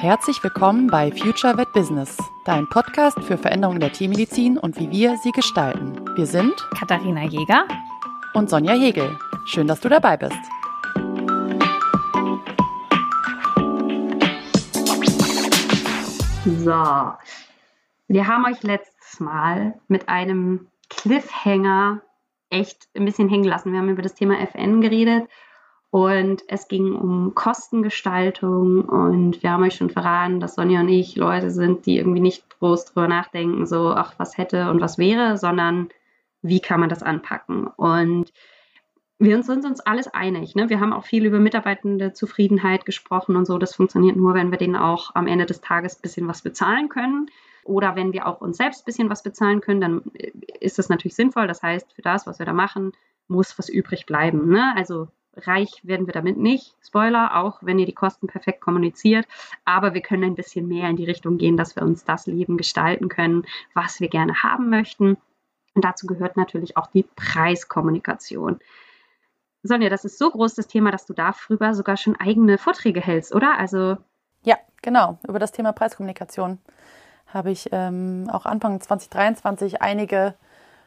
Herzlich willkommen bei Future Vet Business, dein Podcast für Veränderungen der Tiermedizin und wie wir sie gestalten. Wir sind Katharina Jäger und Sonja Hegel. Schön, dass du dabei bist. So, wir haben euch letztes Mal mit einem Cliffhanger echt ein bisschen hängen lassen. Wir haben über das Thema FN geredet und es ging um Kostengestaltung und wir haben euch schon verraten, dass Sonja und ich Leute sind, die irgendwie nicht groß drüber nachdenken, so, ach, was hätte und was wäre, sondern wie kann man das anpacken? Und wir sind uns alles einig. Ne? Wir haben auch viel über mitarbeitende Zufriedenheit gesprochen und so. Das funktioniert nur, wenn wir denen auch am Ende des Tages ein bisschen was bezahlen können. Oder wenn wir auch uns selbst ein bisschen was bezahlen können, dann ist das natürlich sinnvoll. Das heißt, für das, was wir da machen, muss was übrig bleiben. Ne? Also reich werden wir damit nicht. Spoiler, auch wenn ihr die Kosten perfekt kommuniziert. Aber wir können ein bisschen mehr in die Richtung gehen, dass wir uns das Leben gestalten können, was wir gerne haben möchten. Und dazu gehört natürlich auch die Preiskommunikation. Sonja, das ist so groß das Thema, dass du darüber sogar schon eigene Vorträge hältst, oder? Also ja, genau. Über das Thema Preiskommunikation habe ich ähm, auch Anfang 2023 einige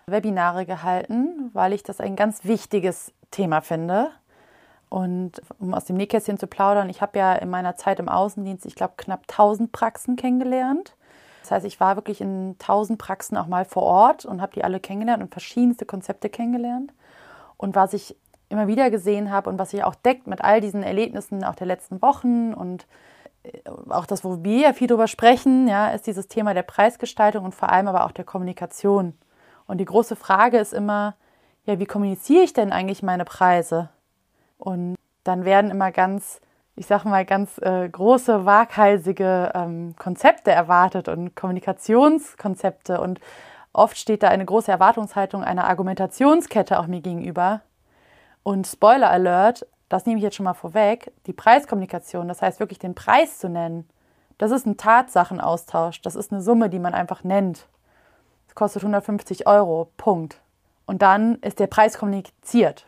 Webinare gehalten, weil ich das ein ganz wichtiges Thema finde. Und um aus dem Nähkästchen zu plaudern, ich habe ja in meiner Zeit im Außendienst, ich glaube, knapp 1000 Praxen kennengelernt. Das heißt, ich war wirklich in 1000 Praxen auch mal vor Ort und habe die alle kennengelernt und verschiedenste Konzepte kennengelernt. Und was ich immer wieder gesehen habe und was sich auch deckt mit all diesen Erlebnissen auch der letzten Wochen und auch das, wo wir ja viel drüber sprechen, ja, ist dieses Thema der Preisgestaltung und vor allem aber auch der Kommunikation. Und die große Frage ist immer, ja, wie kommuniziere ich denn eigentlich meine Preise? Und dann werden immer ganz, ich sage mal, ganz äh, große, waghalsige ähm, Konzepte erwartet und Kommunikationskonzepte. Und oft steht da eine große Erwartungshaltung einer Argumentationskette auch mir gegenüber. Und Spoiler Alert, das nehme ich jetzt schon mal vorweg, die Preiskommunikation, das heißt wirklich den Preis zu nennen, das ist ein Tatsachenaustausch, das ist eine Summe, die man einfach nennt. Es kostet 150 Euro, Punkt. Und dann ist der Preis kommuniziert.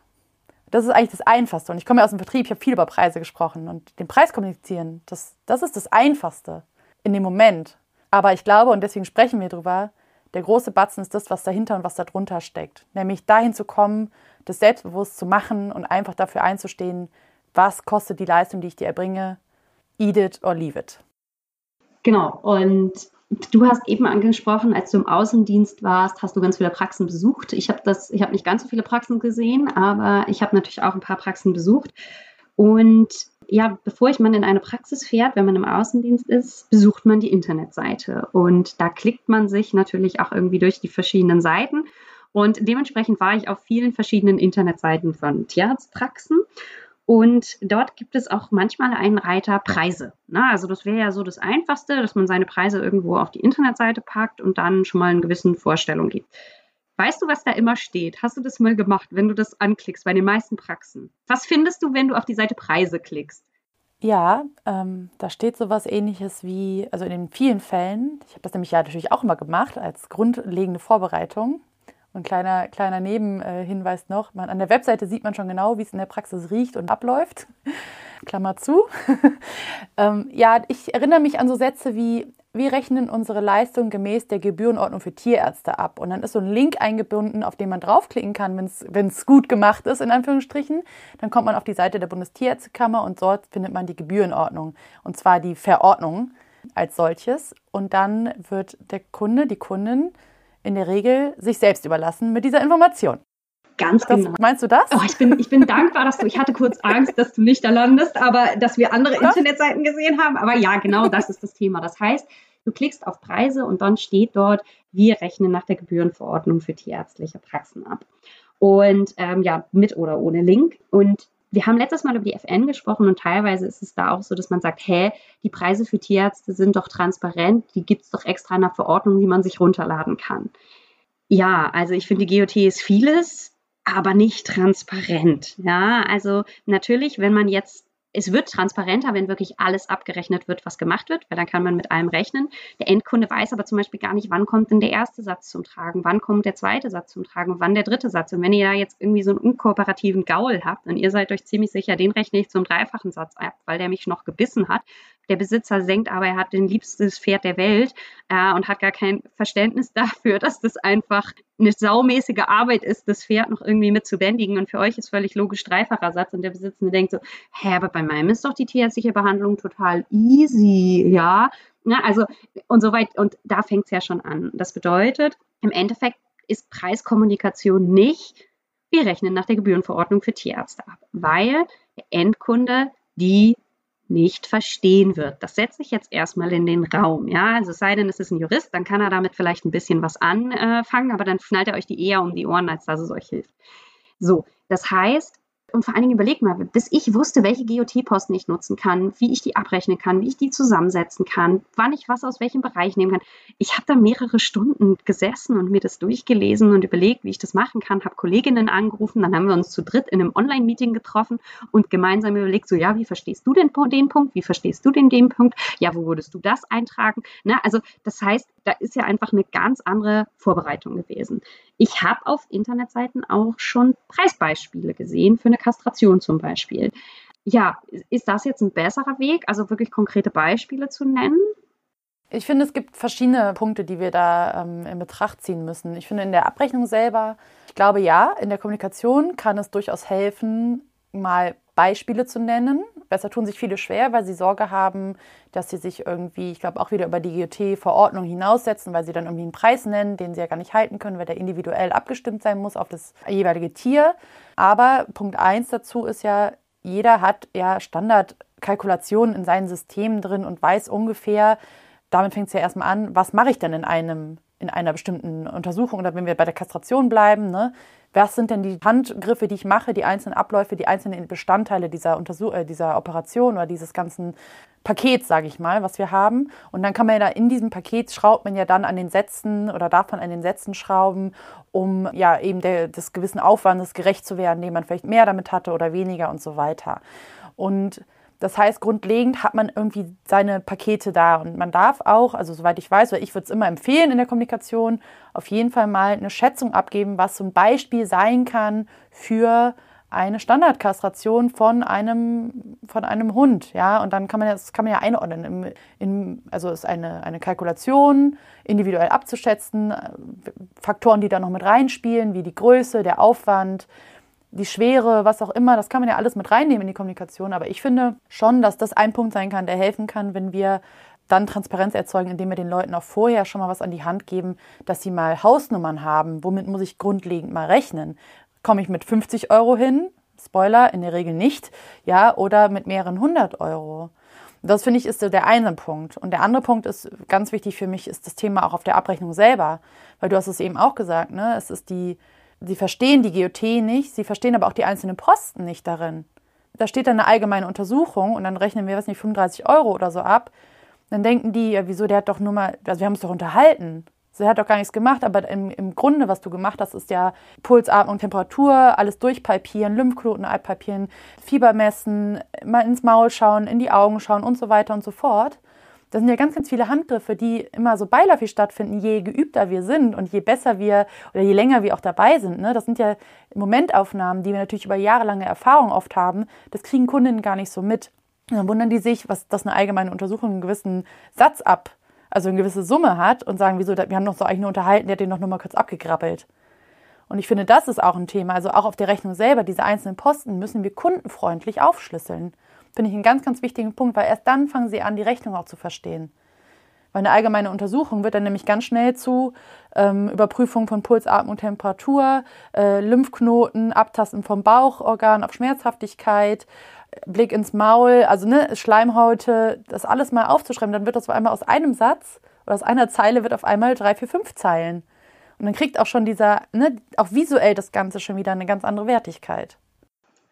Das ist eigentlich das Einfachste. Und ich komme ja aus dem Vertrieb, ich habe viel über Preise gesprochen. Und den Preis kommunizieren, das, das ist das Einfachste in dem Moment. Aber ich glaube, und deswegen sprechen wir drüber, der große Batzen ist das, was dahinter und was darunter steckt. Nämlich dahin zu kommen, das selbstbewusst zu machen und einfach dafür einzustehen, was kostet die Leistung, die ich dir erbringe, eat it or leave it. Genau, und Du hast eben angesprochen, als du im Außendienst warst, hast du ganz viele Praxen besucht. Ich habe das, ich habe nicht ganz so viele Praxen gesehen, aber ich habe natürlich auch ein paar Praxen besucht. Und ja, bevor ich man in eine Praxis fährt, wenn man im Außendienst ist, besucht man die Internetseite. Und da klickt man sich natürlich auch irgendwie durch die verschiedenen Seiten. Und dementsprechend war ich auf vielen verschiedenen Internetseiten von Tierarztpraxen. Und dort gibt es auch manchmal einen Reiter Preise. Na, also das wäre ja so das Einfachste, dass man seine Preise irgendwo auf die Internetseite packt und dann schon mal eine gewisse Vorstellung gibt. Weißt du, was da immer steht? Hast du das mal gemacht, wenn du das anklickst bei den meisten Praxen? Was findest du, wenn du auf die Seite Preise klickst? Ja, ähm, da steht sowas ähnliches wie, also in den vielen Fällen, ich habe das nämlich ja natürlich auch immer gemacht als grundlegende Vorbereitung, und kleiner, kleiner Nebenhinweis noch, man, an der Webseite sieht man schon genau, wie es in der Praxis riecht und abläuft. Klammer zu. ähm, ja, ich erinnere mich an so Sätze wie, wir rechnen unsere Leistung gemäß der Gebührenordnung für Tierärzte ab. Und dann ist so ein Link eingebunden, auf den man draufklicken kann, wenn es gut gemacht ist, in Anführungsstrichen. Dann kommt man auf die Seite der Bundestierärztekammer und dort findet man die Gebührenordnung. Und zwar die Verordnung als solches. Und dann wird der Kunde, die Kundin, in der Regel sich selbst überlassen mit dieser Information. Ganz das, genau. Meinst du das? Oh, ich, bin, ich bin dankbar, dass du, ich hatte kurz Angst, dass du nicht da landest, aber dass wir andere Was? Internetseiten gesehen haben. Aber ja, genau das ist das Thema. Das heißt, du klickst auf Preise und dann steht dort, wir rechnen nach der Gebührenverordnung für tierärztliche Praxen ab. Und ähm, ja, mit oder ohne Link. Und wir haben letztes Mal über die FN gesprochen und teilweise ist es da auch so, dass man sagt, hä, die Preise für Tierärzte sind doch transparent, die gibt es doch extra in der Verordnung, die man sich runterladen kann. Ja, also ich finde, die GOT ist vieles, aber nicht transparent. Ja, also natürlich, wenn man jetzt es wird transparenter, wenn wirklich alles abgerechnet wird, was gemacht wird, weil dann kann man mit allem rechnen. Der Endkunde weiß aber zum Beispiel gar nicht, wann kommt denn der erste Satz zum Tragen, wann kommt der zweite Satz zum Tragen, wann der dritte Satz. Und wenn ihr da jetzt irgendwie so einen unkooperativen Gaul habt und ihr seid euch ziemlich sicher, den rechne ich zum dreifachen Satz ab, weil der mich noch gebissen hat. Der Besitzer senkt aber, er hat den liebstes Pferd der Welt äh, und hat gar kein Verständnis dafür, dass das einfach eine saumäßige Arbeit ist, das Pferd noch irgendwie mit zu bändigen. Und für euch ist völlig logisch dreifacher Satz. Und der Besitzende denkt so, hä, aber bei meinem ist doch die tierärztliche Behandlung total easy, ja. ja also, und so weit, und da fängt es ja schon an. Das bedeutet, im Endeffekt ist Preiskommunikation nicht, wir rechnen nach der Gebührenverordnung für Tierärzte ab, weil der Endkunde die nicht verstehen wird. Das setze ich jetzt erstmal in den Raum. Ja, also es sei denn, es ist ein Jurist, dann kann er damit vielleicht ein bisschen was anfangen, aber dann schnallt er euch die eher um die Ohren, als dass es euch hilft. So, das heißt, und vor allen Dingen überleg mal, bis ich wusste, welche GOT-Posten ich nutzen kann, wie ich die abrechnen kann, wie ich die zusammensetzen kann, wann ich was aus welchem Bereich nehmen kann. Ich habe da mehrere Stunden gesessen und mir das durchgelesen und überlegt, wie ich das machen kann, habe Kolleginnen angerufen, dann haben wir uns zu dritt in einem Online-Meeting getroffen und gemeinsam überlegt, so ja, wie verstehst du denn den Punkt, wie verstehst du denn den Punkt, ja, wo würdest du das eintragen? Na, also das heißt, da ist ja einfach eine ganz andere Vorbereitung gewesen. Ich habe auf Internetseiten auch schon Preisbeispiele gesehen für eine Kastration zum Beispiel. Ja, ist das jetzt ein besserer Weg, also wirklich konkrete Beispiele zu nennen? Ich finde, es gibt verschiedene Punkte, die wir da ähm, in Betracht ziehen müssen. Ich finde, in der Abrechnung selber, ich glaube ja, in der Kommunikation kann es durchaus helfen, mal Beispiele zu nennen. Besser tun sich viele schwer, weil sie Sorge haben, dass sie sich irgendwie, ich glaube, auch wieder über die GOT-Verordnung hinaussetzen, weil sie dann irgendwie einen Preis nennen, den sie ja gar nicht halten können, weil der individuell abgestimmt sein muss auf das jeweilige Tier. Aber Punkt eins dazu ist ja, jeder hat ja Standardkalkulationen in seinen Systemen drin und weiß ungefähr, damit fängt es ja erstmal an, was mache ich denn in einem in einer bestimmten Untersuchung oder wenn wir bei der Kastration bleiben, ne, was sind denn die Handgriffe, die ich mache, die einzelnen Abläufe, die einzelnen Bestandteile dieser, Untersuch äh, dieser Operation oder dieses ganzen Pakets, sage ich mal, was wir haben. Und dann kann man ja da in diesem Paket schraubt man ja dann an den Sätzen oder darf man an den Sätzen schrauben, um ja eben der, des gewissen Aufwandes gerecht zu werden, den man vielleicht mehr damit hatte oder weniger und so weiter. Und das heißt, grundlegend hat man irgendwie seine Pakete da und man darf auch, also soweit ich weiß, weil ich würde es immer empfehlen in der Kommunikation, auf jeden Fall mal eine Schätzung abgeben, was so ein Beispiel sein kann für eine Standardkastration von einem, von einem Hund, ja, und dann kann man das kann man ja einordnen. Im, in, also ist eine, eine Kalkulation, individuell abzuschätzen, Faktoren, die da noch mit reinspielen, wie die Größe, der Aufwand, die Schwere, was auch immer, das kann man ja alles mit reinnehmen in die Kommunikation. Aber ich finde schon, dass das ein Punkt sein kann, der helfen kann, wenn wir dann Transparenz erzeugen, indem wir den Leuten auch vorher schon mal was an die Hand geben, dass sie mal Hausnummern haben. Womit muss ich grundlegend mal rechnen? Komme ich mit 50 Euro hin? Spoiler, in der Regel nicht. Ja, oder mit mehreren hundert Euro. Das finde ich ist der eine Punkt. Und der andere Punkt ist ganz wichtig für mich, ist das Thema auch auf der Abrechnung selber. Weil du hast es eben auch gesagt, ne? Es ist die, sie verstehen die GOT nicht, sie verstehen aber auch die einzelnen Posten nicht darin. Da steht dann eine allgemeine Untersuchung und dann rechnen wir, was nicht, 35 Euro oder so ab. Dann denken die, ja, wieso, der hat doch nur mal, also wir haben uns doch unterhalten. Sie hat doch gar nichts gemacht, aber im, im Grunde, was du gemacht hast, ist ja Pulsatmung, Temperatur, alles durchpalpieren, Lymphknoten palpieren, Fieber messen, mal ins Maul schauen, in die Augen schauen und so weiter und so fort. Das sind ja ganz, ganz viele Handgriffe, die immer so beiläufig stattfinden, je geübter wir sind und je besser wir oder je länger wir auch dabei sind. Ne? Das sind ja Momentaufnahmen, die wir natürlich über jahrelange Erfahrung oft haben. Das kriegen Kundinnen gar nicht so mit. Und dann wundern die sich, was das eine allgemeine Untersuchung einen gewissen Satz ab, also eine gewisse Summe hat und sagen, wieso, wir haben doch so eigentlich nur unterhalten, der hat den doch nur mal kurz abgegrabbelt. Und ich finde, das ist auch ein Thema. Also auch auf der Rechnung selber, diese einzelnen Posten müssen wir kundenfreundlich aufschlüsseln. Finde ich einen ganz, ganz wichtigen Punkt, weil erst dann fangen sie an, die Rechnung auch zu verstehen. Weil eine allgemeine Untersuchung wird dann nämlich ganz schnell zu ähm, Überprüfung von Puls, Atmung, Temperatur, äh, Lymphknoten, Abtasten vom Bauchorgan auf Schmerzhaftigkeit, Blick ins Maul, also ne, Schleimhäute, das alles mal aufzuschreiben, dann wird das auf einmal aus einem Satz oder aus einer Zeile wird auf einmal drei, vier, fünf Zeilen. Und dann kriegt auch schon dieser, ne, auch visuell das Ganze schon wieder eine ganz andere Wertigkeit.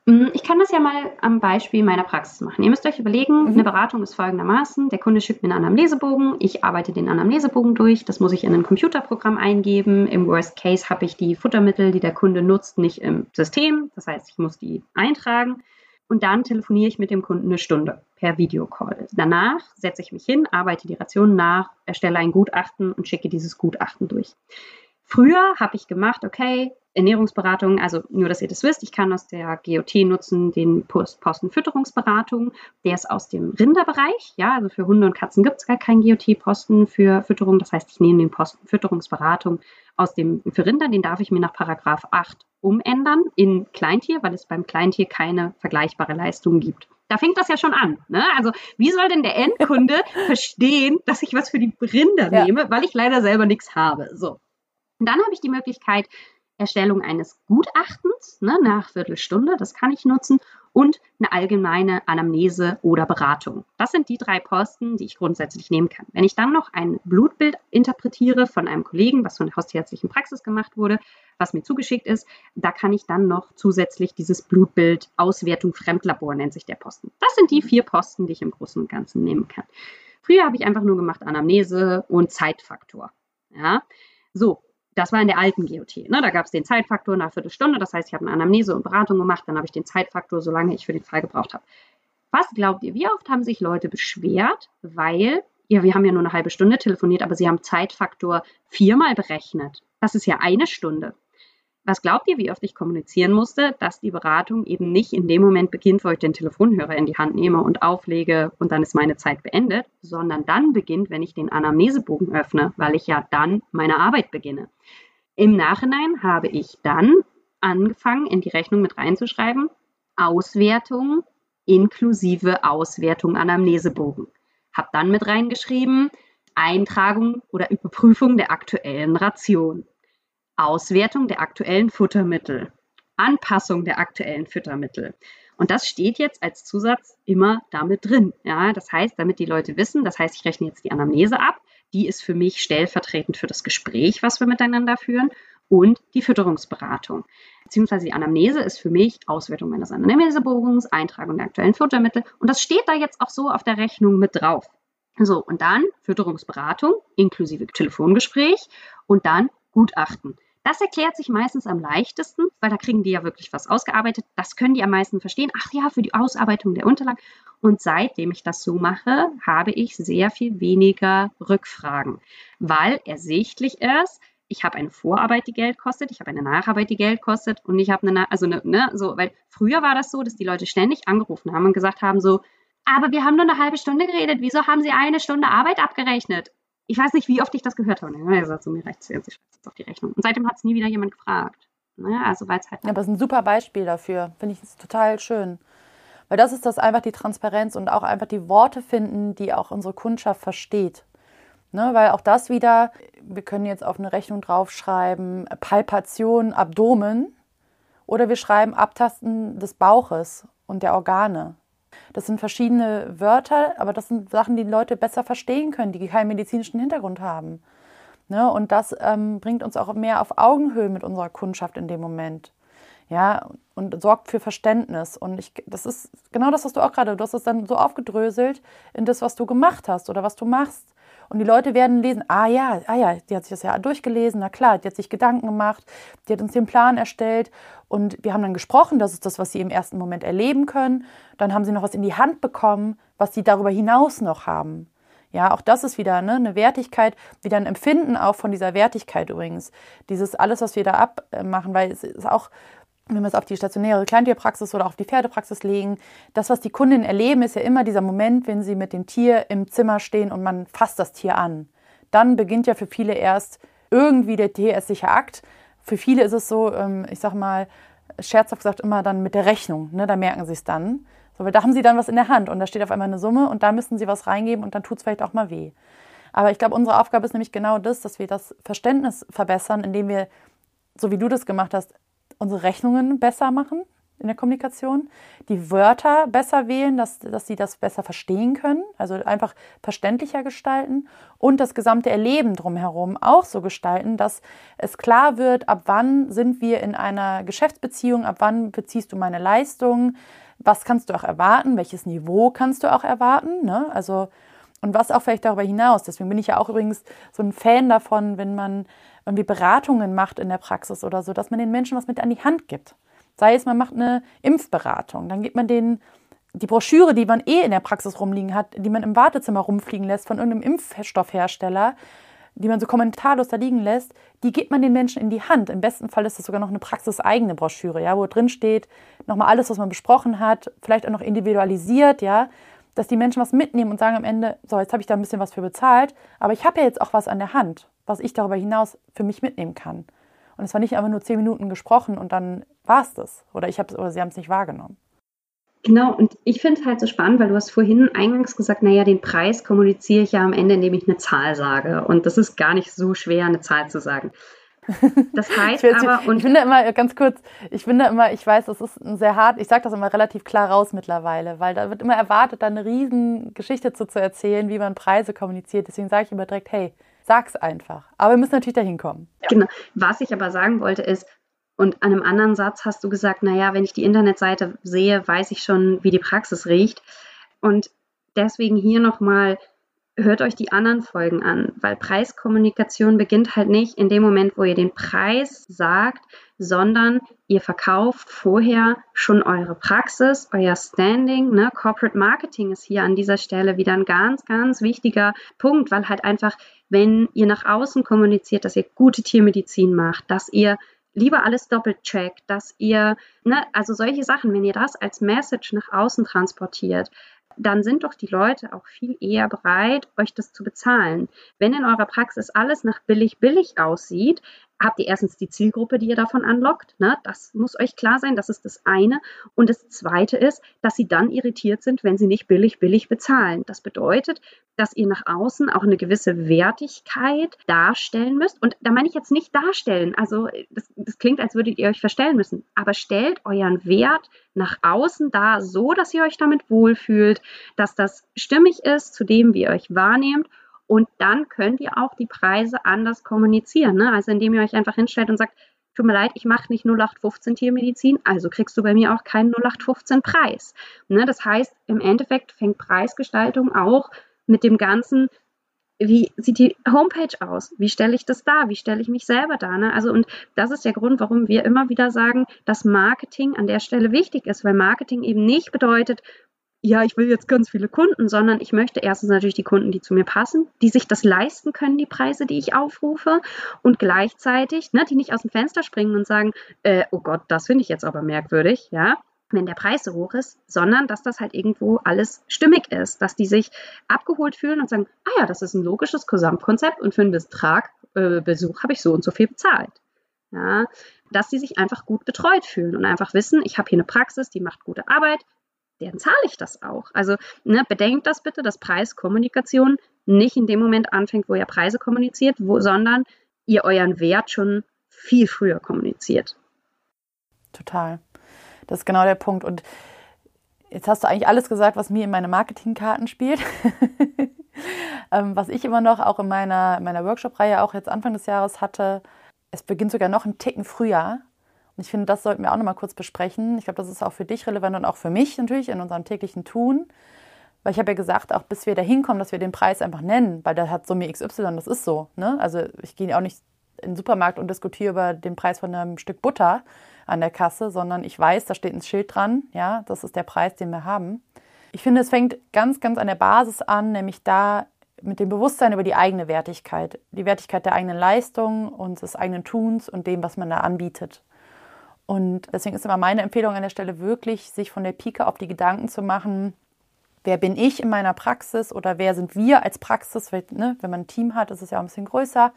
Mm, ich kann das ja mal am Beispiel meiner Praxis machen. Ihr müsst euch überlegen, mhm. eine Beratung ist folgendermaßen. Der Kunde schickt mir einen Anamnesebogen, ich arbeite den Anamnesebogen durch, das muss ich in ein Computerprogramm eingeben. Im Worst Case habe ich die Futtermittel, die der Kunde nutzt, nicht im System. Das heißt, ich muss die eintragen. und dann telefoniere ich mit dem Kunden eine Stunde per Videocall. Danach setze ich mich hin, arbeite die Rationen nach, erstelle ein Gutachten und schicke dieses Gutachten durch. Früher habe ich gemacht, okay, Ernährungsberatung, also nur, dass ihr das wisst, ich kann aus der GOT nutzen den Postenfütterungsberatung. Der ist aus dem Rinderbereich. Ja, also für Hunde und Katzen gibt es gar keinen GOT-Posten für Fütterung. Das heißt, ich nehme den Postenfütterungsberatung aus dem für Rinder, den darf ich mir nach Paragraph 8 umändern in Kleintier, weil es beim Kleintier keine vergleichbare Leistung gibt. Da fängt das ja schon an. Ne? Also wie soll denn der Endkunde verstehen, dass ich was für die Rinder ja. nehme, weil ich leider selber nichts habe? So. Und dann habe ich die Möglichkeit, Erstellung eines Gutachtens ne, nach Viertelstunde, das kann ich nutzen, und eine allgemeine Anamnese oder Beratung. Das sind die drei Posten, die ich grundsätzlich nehmen kann. Wenn ich dann noch ein Blutbild interpretiere von einem Kollegen, was von der hausärztlichen Praxis gemacht wurde, was mir zugeschickt ist, da kann ich dann noch zusätzlich dieses Blutbild Auswertung Fremdlabor nennt sich der Posten. Das sind die vier Posten, die ich im Großen und Ganzen nehmen kann. Früher habe ich einfach nur gemacht Anamnese und Zeitfaktor. Ja, so, das war in der alten GOT. Ne? Da gab es den Zeitfaktor nach Viertelstunde. Das heißt, ich habe eine Anamnese und Beratung gemacht. Dann habe ich den Zeitfaktor, solange ich für den Fall gebraucht habe. Was glaubt ihr, wie oft haben sich Leute beschwert, weil, ja, wir haben ja nur eine halbe Stunde telefoniert, aber sie haben Zeitfaktor viermal berechnet. Das ist ja eine Stunde. Was glaubt ihr, wie oft ich kommunizieren musste, dass die Beratung eben nicht in dem Moment beginnt, wo ich den Telefonhörer in die Hand nehme und auflege und dann ist meine Zeit beendet, sondern dann beginnt, wenn ich den Anamnesebogen öffne, weil ich ja dann meine Arbeit beginne. Im Nachhinein habe ich dann angefangen, in die Rechnung mit reinzuschreiben, Auswertung inklusive Auswertung Anamnesebogen. Habe dann mit reingeschrieben, Eintragung oder Überprüfung der aktuellen Ration. Auswertung der aktuellen Futtermittel, Anpassung der aktuellen Futtermittel. Und das steht jetzt als Zusatz immer damit drin. Ja, das heißt, damit die Leute wissen, das heißt, ich rechne jetzt die Anamnese ab, die ist für mich stellvertretend für das Gespräch, was wir miteinander führen und die Fütterungsberatung. Beziehungsweise die Anamnese ist für mich Auswertung meines Anamnesebogens, Eintragung der aktuellen Futtermittel und das steht da jetzt auch so auf der Rechnung mit drauf. So, und dann Fütterungsberatung inklusive Telefongespräch und dann Gutachten. Das erklärt sich meistens am leichtesten, weil da kriegen die ja wirklich was ausgearbeitet. Das können die am meisten verstehen. Ach ja, für die Ausarbeitung der Unterlagen. Und seitdem ich das so mache, habe ich sehr viel weniger Rückfragen, weil ersichtlich ist, ich habe eine Vorarbeit, die Geld kostet, ich habe eine Nacharbeit, die Geld kostet und ich habe eine, also eine, ne, so, weil früher war das so, dass die Leute ständig angerufen haben und gesagt haben so, aber wir haben nur eine halbe Stunde geredet, wieso haben Sie eine Stunde Arbeit abgerechnet? Ich weiß nicht, wie oft ich das gehört habe. Er sagt so, mir reicht es jetzt, ich schreibe jetzt auf die Rechnung. Und seitdem hat es nie wieder jemand gefragt. Ne, also weil es halt. Ja, aber es ist ein super Beispiel dafür. Finde ich total schön. Weil das ist das einfach die Transparenz und auch einfach die Worte finden, die auch unsere Kundschaft versteht. Ne, weil auch das wieder, wir können jetzt auf eine Rechnung draufschreiben, Palpation, Abdomen oder wir schreiben Abtasten des Bauches und der Organe. Das sind verschiedene Wörter, aber das sind Sachen, die, Leute besser verstehen können, die keinen medizinischen Hintergrund haben. Ne? Und das ähm, bringt uns auch mehr auf Augenhöhe mit unserer Kundschaft in dem Moment. Ja, und sorgt für Verständnis. Und ich, das ist genau das, was du auch gerade, du hast es dann so aufgedröselt in das, was du gemacht hast oder was du machst. Und die Leute werden lesen, ah ja, ah ja, die hat sich das ja durchgelesen, na klar, die hat sich Gedanken gemacht, die hat uns den Plan erstellt und wir haben dann gesprochen, das ist das, was sie im ersten Moment erleben können. Dann haben sie noch was in die Hand bekommen, was sie darüber hinaus noch haben. Ja, auch das ist wieder ne, eine Wertigkeit, wieder ein Empfinden auch von dieser Wertigkeit übrigens. Dieses alles, was wir da abmachen, weil es ist auch wenn wir es auf die stationäre Kleintierpraxis oder auf die Pferdepraxis legen, das, was die Kundinnen erleben, ist ja immer dieser Moment, wenn sie mit dem Tier im Zimmer stehen und man fasst das Tier an. Dann beginnt ja für viele erst irgendwie der tierärztliche Akt. Für viele ist es so, ähm, ich sag mal, scherzhaft gesagt immer dann mit der Rechnung, ne? da merken sie es dann. So, weil da haben sie dann was in der Hand und da steht auf einmal eine Summe und da müssen sie was reingeben und dann tut es vielleicht auch mal weh. Aber ich glaube, unsere Aufgabe ist nämlich genau das, dass wir das Verständnis verbessern, indem wir, so wie du das gemacht hast, unsere Rechnungen besser machen in der Kommunikation, die Wörter besser wählen, dass, dass sie das besser verstehen können, also einfach verständlicher gestalten und das gesamte Erleben drumherum auch so gestalten, dass es klar wird, ab wann sind wir in einer Geschäftsbeziehung, ab wann beziehst du meine Leistung, was kannst du auch erwarten, welches Niveau kannst du auch erwarten, ne? also und was auch vielleicht darüber hinaus. Deswegen bin ich ja auch übrigens so ein Fan davon, wenn man irgendwie Beratungen macht in der Praxis oder so, dass man den Menschen was mit an die Hand gibt. Sei es, man macht eine Impfberatung, dann gibt man denen die Broschüre, die man eh in der Praxis rumliegen hat, die man im Wartezimmer rumfliegen lässt von irgendeinem Impfstoffhersteller, die man so kommentarlos da liegen lässt, die gibt man den Menschen in die Hand. Im besten Fall ist das sogar noch eine praxiseigene Broschüre, ja, wo drin steht, nochmal alles, was man besprochen hat, vielleicht auch noch individualisiert, ja, dass die Menschen was mitnehmen und sagen am Ende, so, jetzt habe ich da ein bisschen was für bezahlt, aber ich habe ja jetzt auch was an der Hand, was ich darüber hinaus für mich mitnehmen kann. Und es war nicht einfach nur zehn Minuten gesprochen und dann war es das. Oder ich habe oder sie haben es nicht wahrgenommen. Genau, und ich finde es halt so spannend, weil du hast vorhin eingangs gesagt, naja, den Preis kommuniziere ich ja am Ende, indem ich eine Zahl sage. Und das ist gar nicht so schwer, eine Zahl zu sagen. Das heißt ich aber. Und ich finde immer, ganz kurz, ich finde immer, ich weiß, das ist sehr hart, ich sage das immer relativ klar raus mittlerweile, weil da wird immer erwartet, da eine riesen Geschichte zu, zu erzählen, wie man Preise kommuniziert. Deswegen sage ich immer direkt, hey, sag's einfach. Aber wir müssen natürlich dahin kommen. Genau. Was ich aber sagen wollte, ist, und an einem anderen Satz hast du gesagt, naja, wenn ich die Internetseite sehe, weiß ich schon, wie die Praxis riecht. Und deswegen hier nochmal, hört euch die anderen Folgen an, weil Preiskommunikation beginnt halt nicht in dem Moment, wo ihr den Preis sagt, sondern ihr verkauft vorher schon eure Praxis, euer Standing. Ne? Corporate Marketing ist hier an dieser Stelle wieder ein ganz, ganz wichtiger Punkt, weil halt einfach, wenn ihr nach außen kommuniziert, dass ihr gute Tiermedizin macht, dass ihr lieber alles doppelt checkt, dass ihr, ne, also solche Sachen, wenn ihr das als Message nach außen transportiert, dann sind doch die Leute auch viel eher bereit, euch das zu bezahlen. Wenn in eurer Praxis alles nach billig billig aussieht, habt ihr erstens die Zielgruppe, die ihr davon anlockt. Ne? Das muss euch klar sein, das ist das eine. Und das zweite ist, dass sie dann irritiert sind, wenn sie nicht billig billig bezahlen. Das bedeutet, dass ihr nach außen auch eine gewisse Wertigkeit darstellen müsst. Und da meine ich jetzt nicht darstellen, also das, das klingt, als würdet ihr euch verstellen müssen, aber stellt euren Wert nach außen dar, so dass ihr euch damit wohlfühlt, dass das stimmig ist zu dem, wie ihr euch wahrnehmt und dann könnt ihr auch die Preise anders kommunizieren. Ne? Also indem ihr euch einfach hinstellt und sagt, tut mir leid, ich mache nicht 0815 Tiermedizin, also kriegst du bei mir auch keinen 0815 Preis. Ne? Das heißt, im Endeffekt fängt Preisgestaltung auch mit dem ganzen, wie sieht die Homepage aus? Wie stelle ich das dar? Wie stelle ich mich selber dar? Ne? Also, und das ist der Grund, warum wir immer wieder sagen, dass Marketing an der Stelle wichtig ist, weil Marketing eben nicht bedeutet, ja, ich will jetzt ganz viele Kunden, sondern ich möchte erstens natürlich die Kunden, die zu mir passen, die sich das leisten können, die Preise, die ich aufrufe und gleichzeitig, ne, die nicht aus dem Fenster springen und sagen, äh, oh Gott, das finde ich jetzt aber merkwürdig, ja, wenn der Preis so hoch ist, sondern dass das halt irgendwo alles stimmig ist, dass die sich abgeholt fühlen und sagen, ah ja, das ist ein logisches Gesamtkonzept und für einen Betrag, äh, Besuch habe ich so und so viel bezahlt. Ja, dass sie sich einfach gut betreut fühlen und einfach wissen, ich habe hier eine Praxis, die macht gute Arbeit, dann zahle ich das auch. Also ne, bedenkt das bitte, dass Preiskommunikation nicht in dem Moment anfängt, wo ihr Preise kommuniziert, wo, sondern ihr euren Wert schon viel früher kommuniziert. Total. Das ist genau der Punkt. Und jetzt hast du eigentlich alles gesagt, was mir in meine Marketingkarten spielt. ähm, was ich immer noch auch in meiner, meiner Workshop-Reihe auch jetzt Anfang des Jahres hatte, es beginnt sogar noch einen Ticken früher. Und ich finde, das sollten wir auch noch mal kurz besprechen. Ich glaube, das ist auch für dich relevant und auch für mich natürlich in unserem täglichen Tun. Weil ich habe ja gesagt, auch bis wir da hinkommen, dass wir den Preis einfach nennen, weil der hat mir XY, das ist so. Ne? Also ich gehe auch nicht in den Supermarkt und diskutiere über den Preis von einem Stück Butter an der Kasse, sondern ich weiß, da steht ein Schild dran, ja, das ist der Preis, den wir haben. Ich finde, es fängt ganz, ganz an der Basis an, nämlich da mit dem Bewusstsein über die eigene Wertigkeit, die Wertigkeit der eigenen Leistung und des eigenen Tuns und dem, was man da anbietet. Und deswegen ist immer meine Empfehlung an der Stelle wirklich, sich von der Pike auf die Gedanken zu machen, wer bin ich in meiner Praxis oder wer sind wir als Praxis, ne, wenn man ein Team hat, ist es ja auch ein bisschen größer.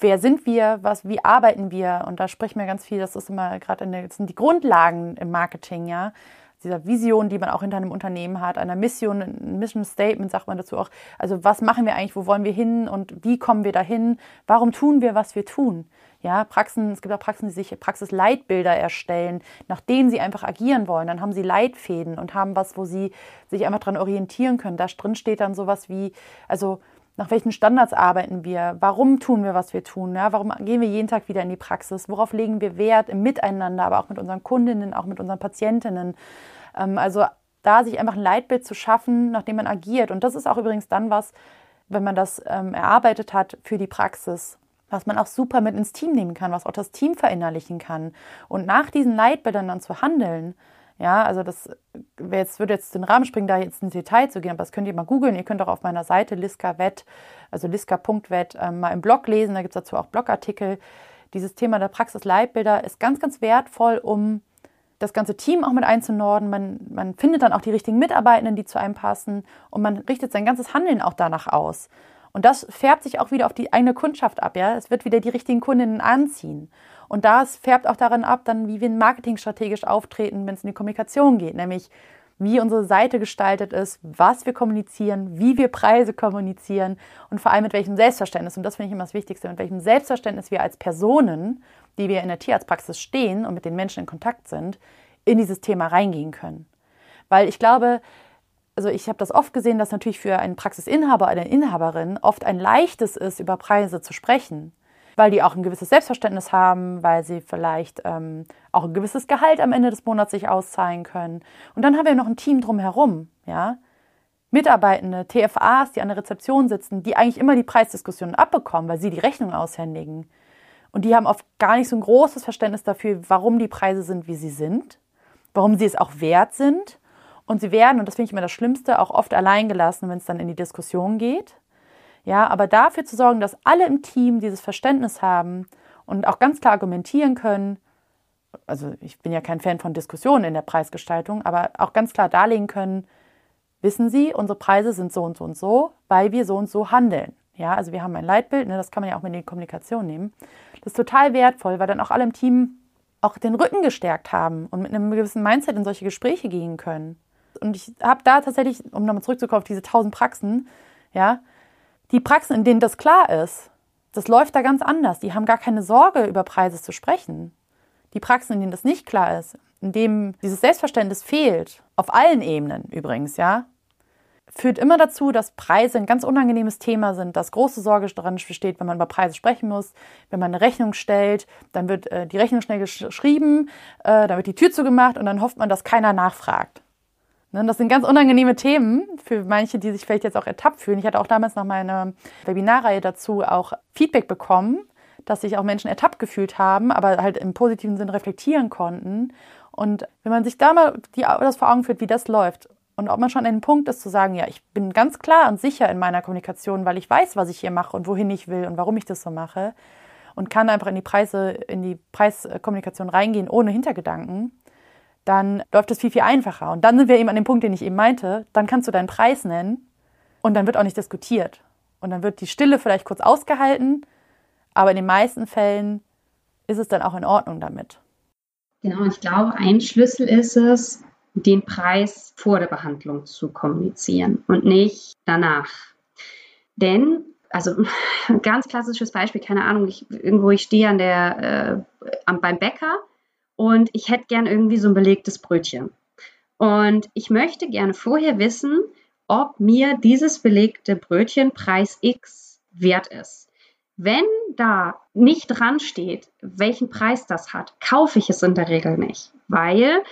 Wer sind wir? Was, wie arbeiten wir? Und da sprechen wir ganz viel. Das ist immer gerade sind die Grundlagen im Marketing, ja. Dieser Vision, die man auch hinter einem Unternehmen hat, einer Mission, ein Mission Statement sagt man dazu auch. Also was machen wir eigentlich? Wo wollen wir hin? Und wie kommen wir dahin? Warum tun wir, was wir tun? Ja, Praxen, es gibt auch Praxen, die sich Praxisleitbilder erstellen, nach denen sie einfach agieren wollen. Dann haben sie Leitfäden und haben was, wo sie sich einfach dran orientieren können. Da drin steht dann sowas wie, also nach welchen Standards arbeiten wir? Warum tun wir, was wir tun? Ja, warum gehen wir jeden Tag wieder in die Praxis? Worauf legen wir Wert im Miteinander, aber auch mit unseren Kundinnen, auch mit unseren Patientinnen? Ähm, also da sich einfach ein Leitbild zu schaffen, nach dem man agiert. Und das ist auch übrigens dann was, wenn man das ähm, erarbeitet hat für die Praxis was man auch super mit ins Team nehmen kann, was auch das Team verinnerlichen kann. Und nach diesen Leitbildern dann zu handeln, ja, also das jetzt, würde jetzt den Rahmen springen, da jetzt ins Detail zu gehen, aber das könnt ihr mal googeln. Ihr könnt auch auf meiner Seite liska.vet, also liska.vet, äh, mal im Blog lesen, da gibt es dazu auch Blogartikel. Dieses Thema der Praxis-Leitbilder ist ganz, ganz wertvoll, um das ganze Team auch mit einzunorden. Man, man findet dann auch die richtigen Mitarbeitenden, die zu einem passen und man richtet sein ganzes Handeln auch danach aus. Und das färbt sich auch wieder auf die eigene Kundschaft ab. Ja? Es wird wieder die richtigen Kundinnen anziehen. Und das färbt auch daran ab, dann, wie wir marketingstrategisch auftreten, wenn es in die Kommunikation geht, nämlich wie unsere Seite gestaltet ist, was wir kommunizieren, wie wir Preise kommunizieren und vor allem mit welchem Selbstverständnis. Und das finde ich immer das Wichtigste, mit welchem Selbstverständnis wir als Personen, die wir in der Tierarztpraxis stehen und mit den Menschen in Kontakt sind, in dieses Thema reingehen können. Weil ich glaube, also ich habe das oft gesehen, dass natürlich für einen Praxisinhaber, eine Inhaberin oft ein leichtes ist, über Preise zu sprechen, weil die auch ein gewisses Selbstverständnis haben, weil sie vielleicht ähm, auch ein gewisses Gehalt am Ende des Monats sich auszahlen können. Und dann haben wir noch ein Team drumherum, ja. Mitarbeitende, TFAs, die an der Rezeption sitzen, die eigentlich immer die Preisdiskussionen abbekommen, weil sie die Rechnung aushändigen. Und die haben oft gar nicht so ein großes Verständnis dafür, warum die Preise sind, wie sie sind, warum sie es auch wert sind und sie werden, und das finde ich immer das Schlimmste, auch oft allein gelassen, wenn es dann in die Diskussion geht. Ja, aber dafür zu sorgen, dass alle im Team dieses Verständnis haben und auch ganz klar argumentieren können, also ich bin ja kein Fan von Diskussionen in der Preisgestaltung, aber auch ganz klar darlegen können, wissen Sie, unsere Preise sind so und so und so, weil wir so und so handeln. Ja, also wir haben ein Leitbild, ne, das kann man ja auch mit in die Kommunikation nehmen. Das ist total wertvoll, weil dann auch alle im Team auch den Rücken gestärkt haben und mit einem gewissen Mindset in solche Gespräche gehen können. Und ich habe da tatsächlich, um nochmal zurückzukommen auf diese tausend Praxen, ja, die Praxen, in denen das klar ist, das läuft da ganz anders. Die haben gar keine Sorge, über Preise zu sprechen. Die Praxen, in denen das nicht klar ist, in dem dieses Selbstverständnis fehlt, auf allen Ebenen übrigens, ja, führt immer dazu, dass Preise ein ganz unangenehmes Thema sind, dass große Sorge daran besteht, wenn man über Preise sprechen muss. Wenn man eine Rechnung stellt, dann wird äh, die Rechnung schnell geschrieben, äh, dann wird die Tür zugemacht und dann hofft man, dass keiner nachfragt. Ne, das sind ganz unangenehme Themen für manche, die sich vielleicht jetzt auch ertappt fühlen. Ich hatte auch damals nach meiner Webinarreihe dazu auch Feedback bekommen, dass sich auch Menschen ertappt gefühlt haben, aber halt im positiven Sinn reflektieren konnten. Und wenn man sich da mal die, das vor Augen führt, wie das läuft und ob man schon an einem Punkt ist zu sagen, ja, ich bin ganz klar und sicher in meiner Kommunikation, weil ich weiß, was ich hier mache und wohin ich will und warum ich das so mache und kann einfach in die Preise, in die Preiskommunikation reingehen ohne Hintergedanken, dann läuft es viel, viel einfacher. Und dann sind wir eben an dem Punkt, den ich eben meinte, dann kannst du deinen Preis nennen und dann wird auch nicht diskutiert. Und dann wird die Stille vielleicht kurz ausgehalten, aber in den meisten Fällen ist es dann auch in Ordnung damit. Genau, und ich glaube, ein Schlüssel ist es, den Preis vor der Behandlung zu kommunizieren und nicht danach. Denn, also ein ganz klassisches Beispiel, keine Ahnung, ich, irgendwo ich stehe an der, äh, beim Bäcker und ich hätte gern irgendwie so ein belegtes Brötchen. Und ich möchte gerne vorher wissen, ob mir dieses belegte Brötchen Preis X wert ist. Wenn da nicht dran steht, welchen Preis das hat, kaufe ich es in der Regel nicht, weil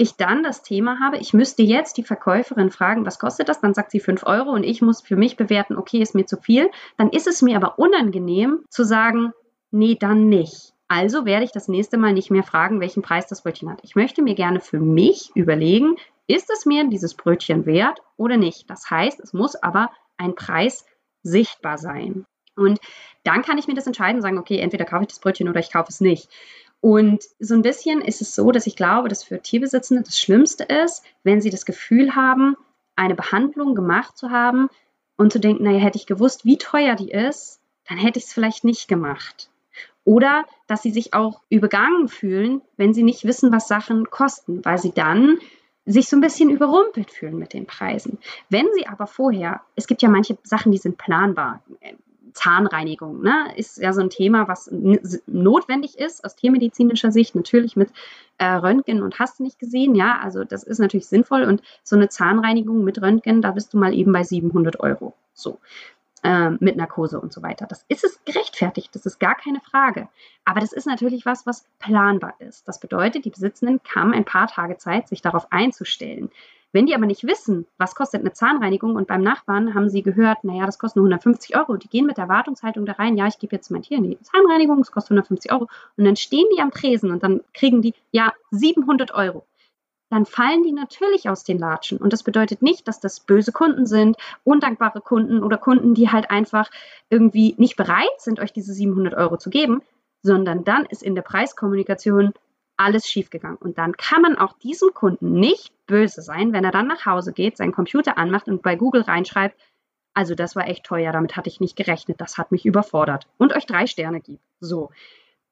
ich dann das Thema habe, ich müsste jetzt die Verkäuferin fragen, was kostet das? Dann sagt sie 5 Euro und ich muss für mich bewerten, okay, ist mir zu viel. Dann ist es mir aber unangenehm zu sagen, nee, dann nicht. Also werde ich das nächste Mal nicht mehr fragen, welchen Preis das Brötchen hat. Ich möchte mir gerne für mich überlegen, ist es mir dieses Brötchen wert oder nicht? Das heißt, es muss aber ein Preis sichtbar sein. Und dann kann ich mir das entscheiden und sagen, okay, entweder kaufe ich das Brötchen oder ich kaufe es nicht. Und so ein bisschen ist es so, dass ich glaube, dass für Tierbesitzende das Schlimmste ist, wenn sie das Gefühl haben, eine Behandlung gemacht zu haben und zu denken, naja, hätte ich gewusst, wie teuer die ist, dann hätte ich es vielleicht nicht gemacht. Oder dass sie sich auch übergangen fühlen, wenn sie nicht wissen, was Sachen kosten, weil sie dann sich so ein bisschen überrumpelt fühlen mit den Preisen. Wenn sie aber vorher, es gibt ja manche Sachen, die sind planbar. Zahnreinigung ne, ist ja so ein Thema, was notwendig ist aus tiermedizinischer Sicht, natürlich mit äh, Röntgen und hast du nicht gesehen, ja, also das ist natürlich sinnvoll und so eine Zahnreinigung mit Röntgen, da bist du mal eben bei 700 Euro. So äh, mit Narkose und so weiter. Das ist es gerechtfertigt, das ist gar keine Frage. Aber das ist natürlich was, was planbar ist. Das bedeutet, die Besitzenden haben ein paar Tage Zeit, sich darauf einzustellen. Wenn die aber nicht wissen, was kostet eine Zahnreinigung und beim Nachbarn haben sie gehört, naja, das kostet nur 150 Euro, die gehen mit der Erwartungshaltung da rein, ja, ich gebe jetzt mein Tier in die Zahnreinigung, es kostet 150 Euro und dann stehen die am Tresen und dann kriegen die, ja, 700 Euro dann fallen die natürlich aus den Latschen. Und das bedeutet nicht, dass das böse Kunden sind, undankbare Kunden oder Kunden, die halt einfach irgendwie nicht bereit sind, euch diese 700 Euro zu geben, sondern dann ist in der Preiskommunikation alles schiefgegangen. Und dann kann man auch diesem Kunden nicht böse sein, wenn er dann nach Hause geht, seinen Computer anmacht und bei Google reinschreibt, also das war echt teuer, damit hatte ich nicht gerechnet, das hat mich überfordert und euch drei Sterne gibt. So.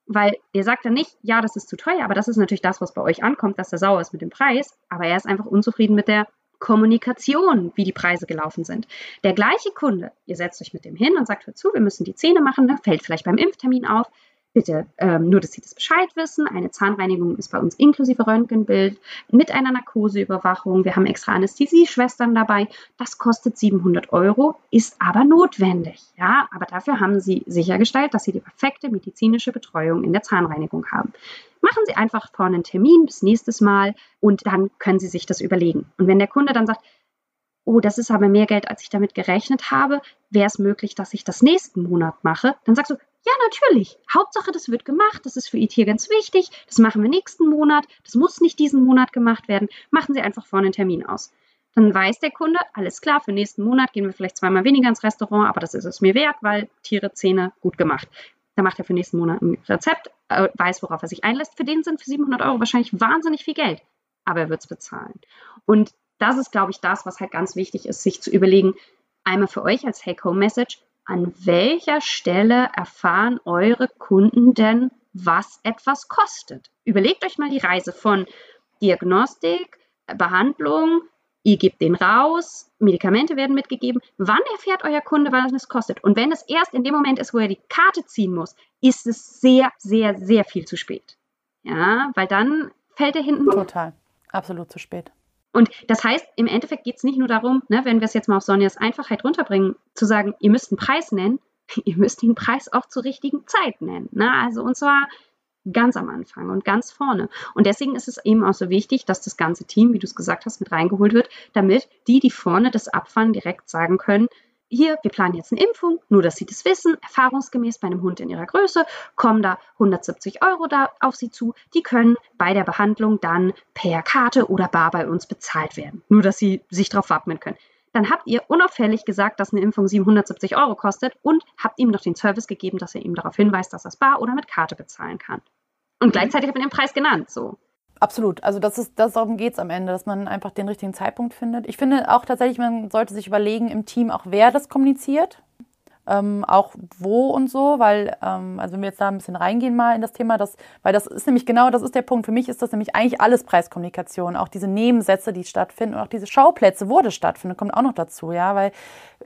Weil ihr sagt dann nicht, ja, das ist zu teuer, aber das ist natürlich das, was bei euch ankommt, dass er sauer ist mit dem Preis, aber er ist einfach unzufrieden mit der Kommunikation, wie die Preise gelaufen sind. Der gleiche Kunde, ihr setzt euch mit dem hin und sagt, hör zu, wir müssen die Zähne machen, ne? fällt vielleicht beim Impftermin auf, Bitte ähm, nur, dass Sie das Bescheid wissen. Eine Zahnreinigung ist bei uns inklusive Röntgenbild mit einer Narkoseüberwachung. Wir haben extra Anästhesieschwestern dabei. Das kostet 700 Euro, ist aber notwendig. Ja, aber dafür haben Sie sichergestellt, dass Sie die perfekte medizinische Betreuung in der Zahnreinigung haben. Machen Sie einfach vorne einen Termin bis nächstes Mal und dann können Sie sich das überlegen. Und wenn der Kunde dann sagt, oh, das ist aber mehr Geld, als ich damit gerechnet habe, wäre es möglich, dass ich das nächsten Monat mache, dann sagst du, ja, natürlich. Hauptsache, das wird gemacht. Das ist für IT ganz wichtig. Das machen wir nächsten Monat. Das muss nicht diesen Monat gemacht werden. Machen Sie einfach vorne einen Termin aus. Dann weiß der Kunde, alles klar, für nächsten Monat gehen wir vielleicht zweimal weniger ins Restaurant, aber das ist es mir wert, weil Tiere, Zähne, gut gemacht. Dann macht er für nächsten Monat ein Rezept, äh, weiß, worauf er sich einlässt. Für den sind für 700 Euro wahrscheinlich wahnsinnig viel Geld, aber er wird es bezahlen. Und das ist, glaube ich, das, was halt ganz wichtig ist, sich zu überlegen, einmal für euch als Take-Home-Message, an welcher Stelle erfahren eure Kunden denn, was etwas kostet? Überlegt euch mal die Reise von Diagnostik, Behandlung, ihr gebt den raus, Medikamente werden mitgegeben. Wann erfährt euer Kunde, was es kostet? Und wenn es erst in dem Moment ist, wo er die Karte ziehen muss, ist es sehr, sehr, sehr viel zu spät. Ja, weil dann fällt er hinten. Total. Absolut zu spät. Und das heißt, im Endeffekt geht es nicht nur darum, ne, wenn wir es jetzt mal auf Sonjas Einfachheit runterbringen, zu sagen, ihr müsst einen Preis nennen, ihr müsst den Preis auch zur richtigen Zeit nennen. Ne? Also und zwar ganz am Anfang und ganz vorne. Und deswegen ist es eben auch so wichtig, dass das ganze Team, wie du es gesagt hast, mit reingeholt wird, damit die, die vorne das abfahren, direkt sagen können, hier, wir planen jetzt eine Impfung, nur dass Sie das wissen, erfahrungsgemäß bei einem Hund in Ihrer Größe kommen da 170 Euro da auf Sie zu. Die können bei der Behandlung dann per Karte oder Bar bei uns bezahlt werden. Nur dass Sie sich darauf wappnen können. Dann habt ihr unauffällig gesagt, dass eine Impfung 770 Euro kostet und habt ihm noch den Service gegeben, dass er ihm darauf hinweist, dass er es bar oder mit Karte bezahlen kann. Und gleichzeitig habt ihr den Preis genannt. So. Absolut. Also das ist, das darum geht es am Ende, dass man einfach den richtigen Zeitpunkt findet. Ich finde auch tatsächlich, man sollte sich überlegen im Team auch, wer das kommuniziert. Ähm, auch wo und so, weil, ähm, also wenn wir jetzt da ein bisschen reingehen mal in das Thema, das, weil das ist nämlich genau, das ist der Punkt. Für mich ist das nämlich eigentlich alles Preiskommunikation. Auch diese Nebensätze, die stattfinden und auch diese Schauplätze, wo das stattfindet, kommt auch noch dazu, ja, weil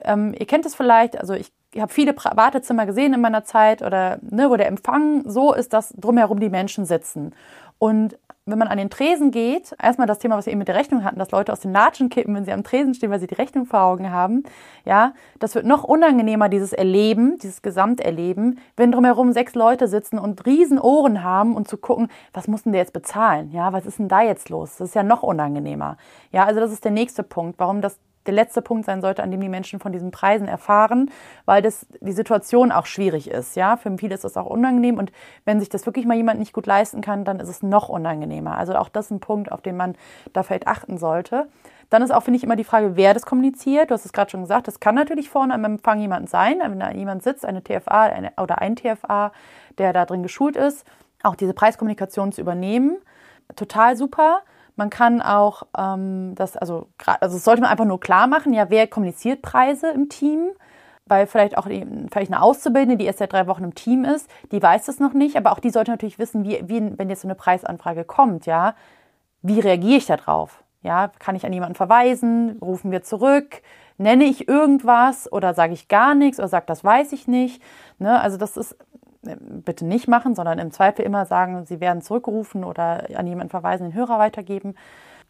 ähm, ihr kennt es vielleicht, also ich habe viele Wartezimmer gesehen in meiner Zeit oder ne, wo der Empfang so ist, dass drumherum die Menschen sitzen. Und wenn man an den Tresen geht, erstmal das Thema, was wir eben mit der Rechnung hatten, dass Leute aus den Latschen kippen, wenn sie am Tresen stehen, weil sie die Rechnung vor Augen haben, ja, das wird noch unangenehmer, dieses Erleben, dieses Gesamterleben, wenn drumherum sechs Leute sitzen und riesen Ohren haben und zu gucken, was muss denn der jetzt bezahlen, ja, was ist denn da jetzt los? Das ist ja noch unangenehmer. Ja, also das ist der nächste Punkt, warum das der letzte Punkt sein sollte, an dem die Menschen von diesen Preisen erfahren, weil das die Situation auch schwierig ist. Ja, für viele ist das auch unangenehm und wenn sich das wirklich mal jemand nicht gut leisten kann, dann ist es noch unangenehmer. Also auch das ist ein Punkt, auf den man da vielleicht achten sollte. Dann ist auch, finde ich, immer die Frage, wer das kommuniziert. Du hast es gerade schon gesagt, das kann natürlich vorne am Empfang jemand sein, wenn da jemand sitzt, eine TFA eine, oder ein TFA, der da drin geschult ist, auch diese Preiskommunikation zu übernehmen. Total super. Man kann auch ähm, das, also, also das sollte man einfach nur klar machen, ja, wer kommuniziert Preise im Team? Weil vielleicht auch vielleicht eine Auszubildende, die erst seit drei Wochen im Team ist, die weiß das noch nicht, aber auch die sollte natürlich wissen, wie, wie wenn jetzt so eine Preisanfrage kommt, ja, wie reagiere ich darauf? Ja, kann ich an jemanden verweisen? Rufen wir zurück? Nenne ich irgendwas oder sage ich gar nichts oder sage, das weiß ich nicht? Ne? Also das ist bitte nicht machen, sondern im Zweifel immer sagen, Sie werden zurückgerufen oder an jemanden verweisen, den Hörer weitergeben.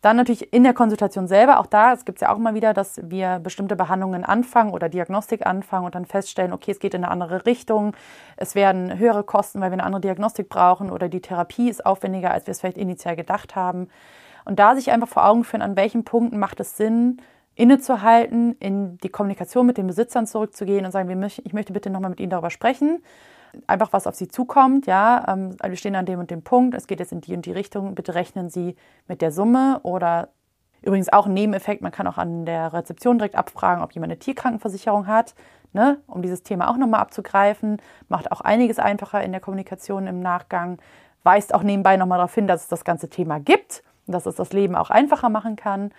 Dann natürlich in der Konsultation selber, auch da, es gibt es ja auch immer wieder, dass wir bestimmte Behandlungen anfangen oder Diagnostik anfangen und dann feststellen, okay, es geht in eine andere Richtung, es werden höhere Kosten, weil wir eine andere Diagnostik brauchen oder die Therapie ist aufwendiger, als wir es vielleicht initial gedacht haben. Und da sich einfach vor Augen führen, an welchen Punkten macht es Sinn, innezuhalten, in die Kommunikation mit den Besitzern zurückzugehen und sagen, ich möchte bitte nochmal mit Ihnen darüber sprechen. Einfach was auf Sie zukommt, ja, ähm, wir stehen an dem und dem Punkt, es geht jetzt in die und die Richtung, bitte rechnen Sie mit der Summe oder übrigens auch ein Nebeneffekt, man kann auch an der Rezeption direkt abfragen, ob jemand eine Tierkrankenversicherung hat, ne, um dieses Thema auch nochmal abzugreifen, macht auch einiges einfacher in der Kommunikation im Nachgang, weist auch nebenbei nochmal darauf hin, dass es das ganze Thema gibt und dass es das Leben auch einfacher machen kann.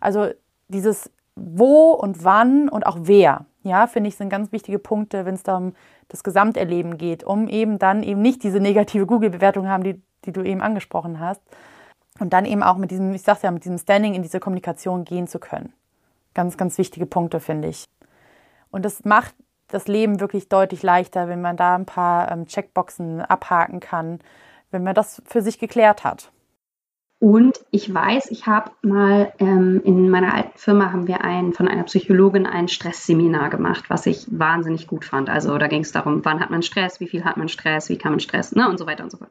Also dieses wo und wann und auch wer, ja, finde ich, sind ganz wichtige Punkte, wenn es da um das Gesamterleben geht, um eben dann eben nicht diese negative Google-Bewertung haben, die, die du eben angesprochen hast. Und dann eben auch mit diesem, ich sag's ja, mit diesem Standing in diese Kommunikation gehen zu können. Ganz, ganz wichtige Punkte, finde ich. Und das macht das Leben wirklich deutlich leichter, wenn man da ein paar ähm, Checkboxen abhaken kann, wenn man das für sich geklärt hat. Und ich weiß, ich habe mal ähm, in meiner alten Firma haben wir ein, von einer Psychologin ein Stressseminar gemacht, was ich wahnsinnig gut fand. Also da ging es darum, wann hat man Stress, wie viel hat man Stress, wie kann man Stress, ne, und so weiter und so fort.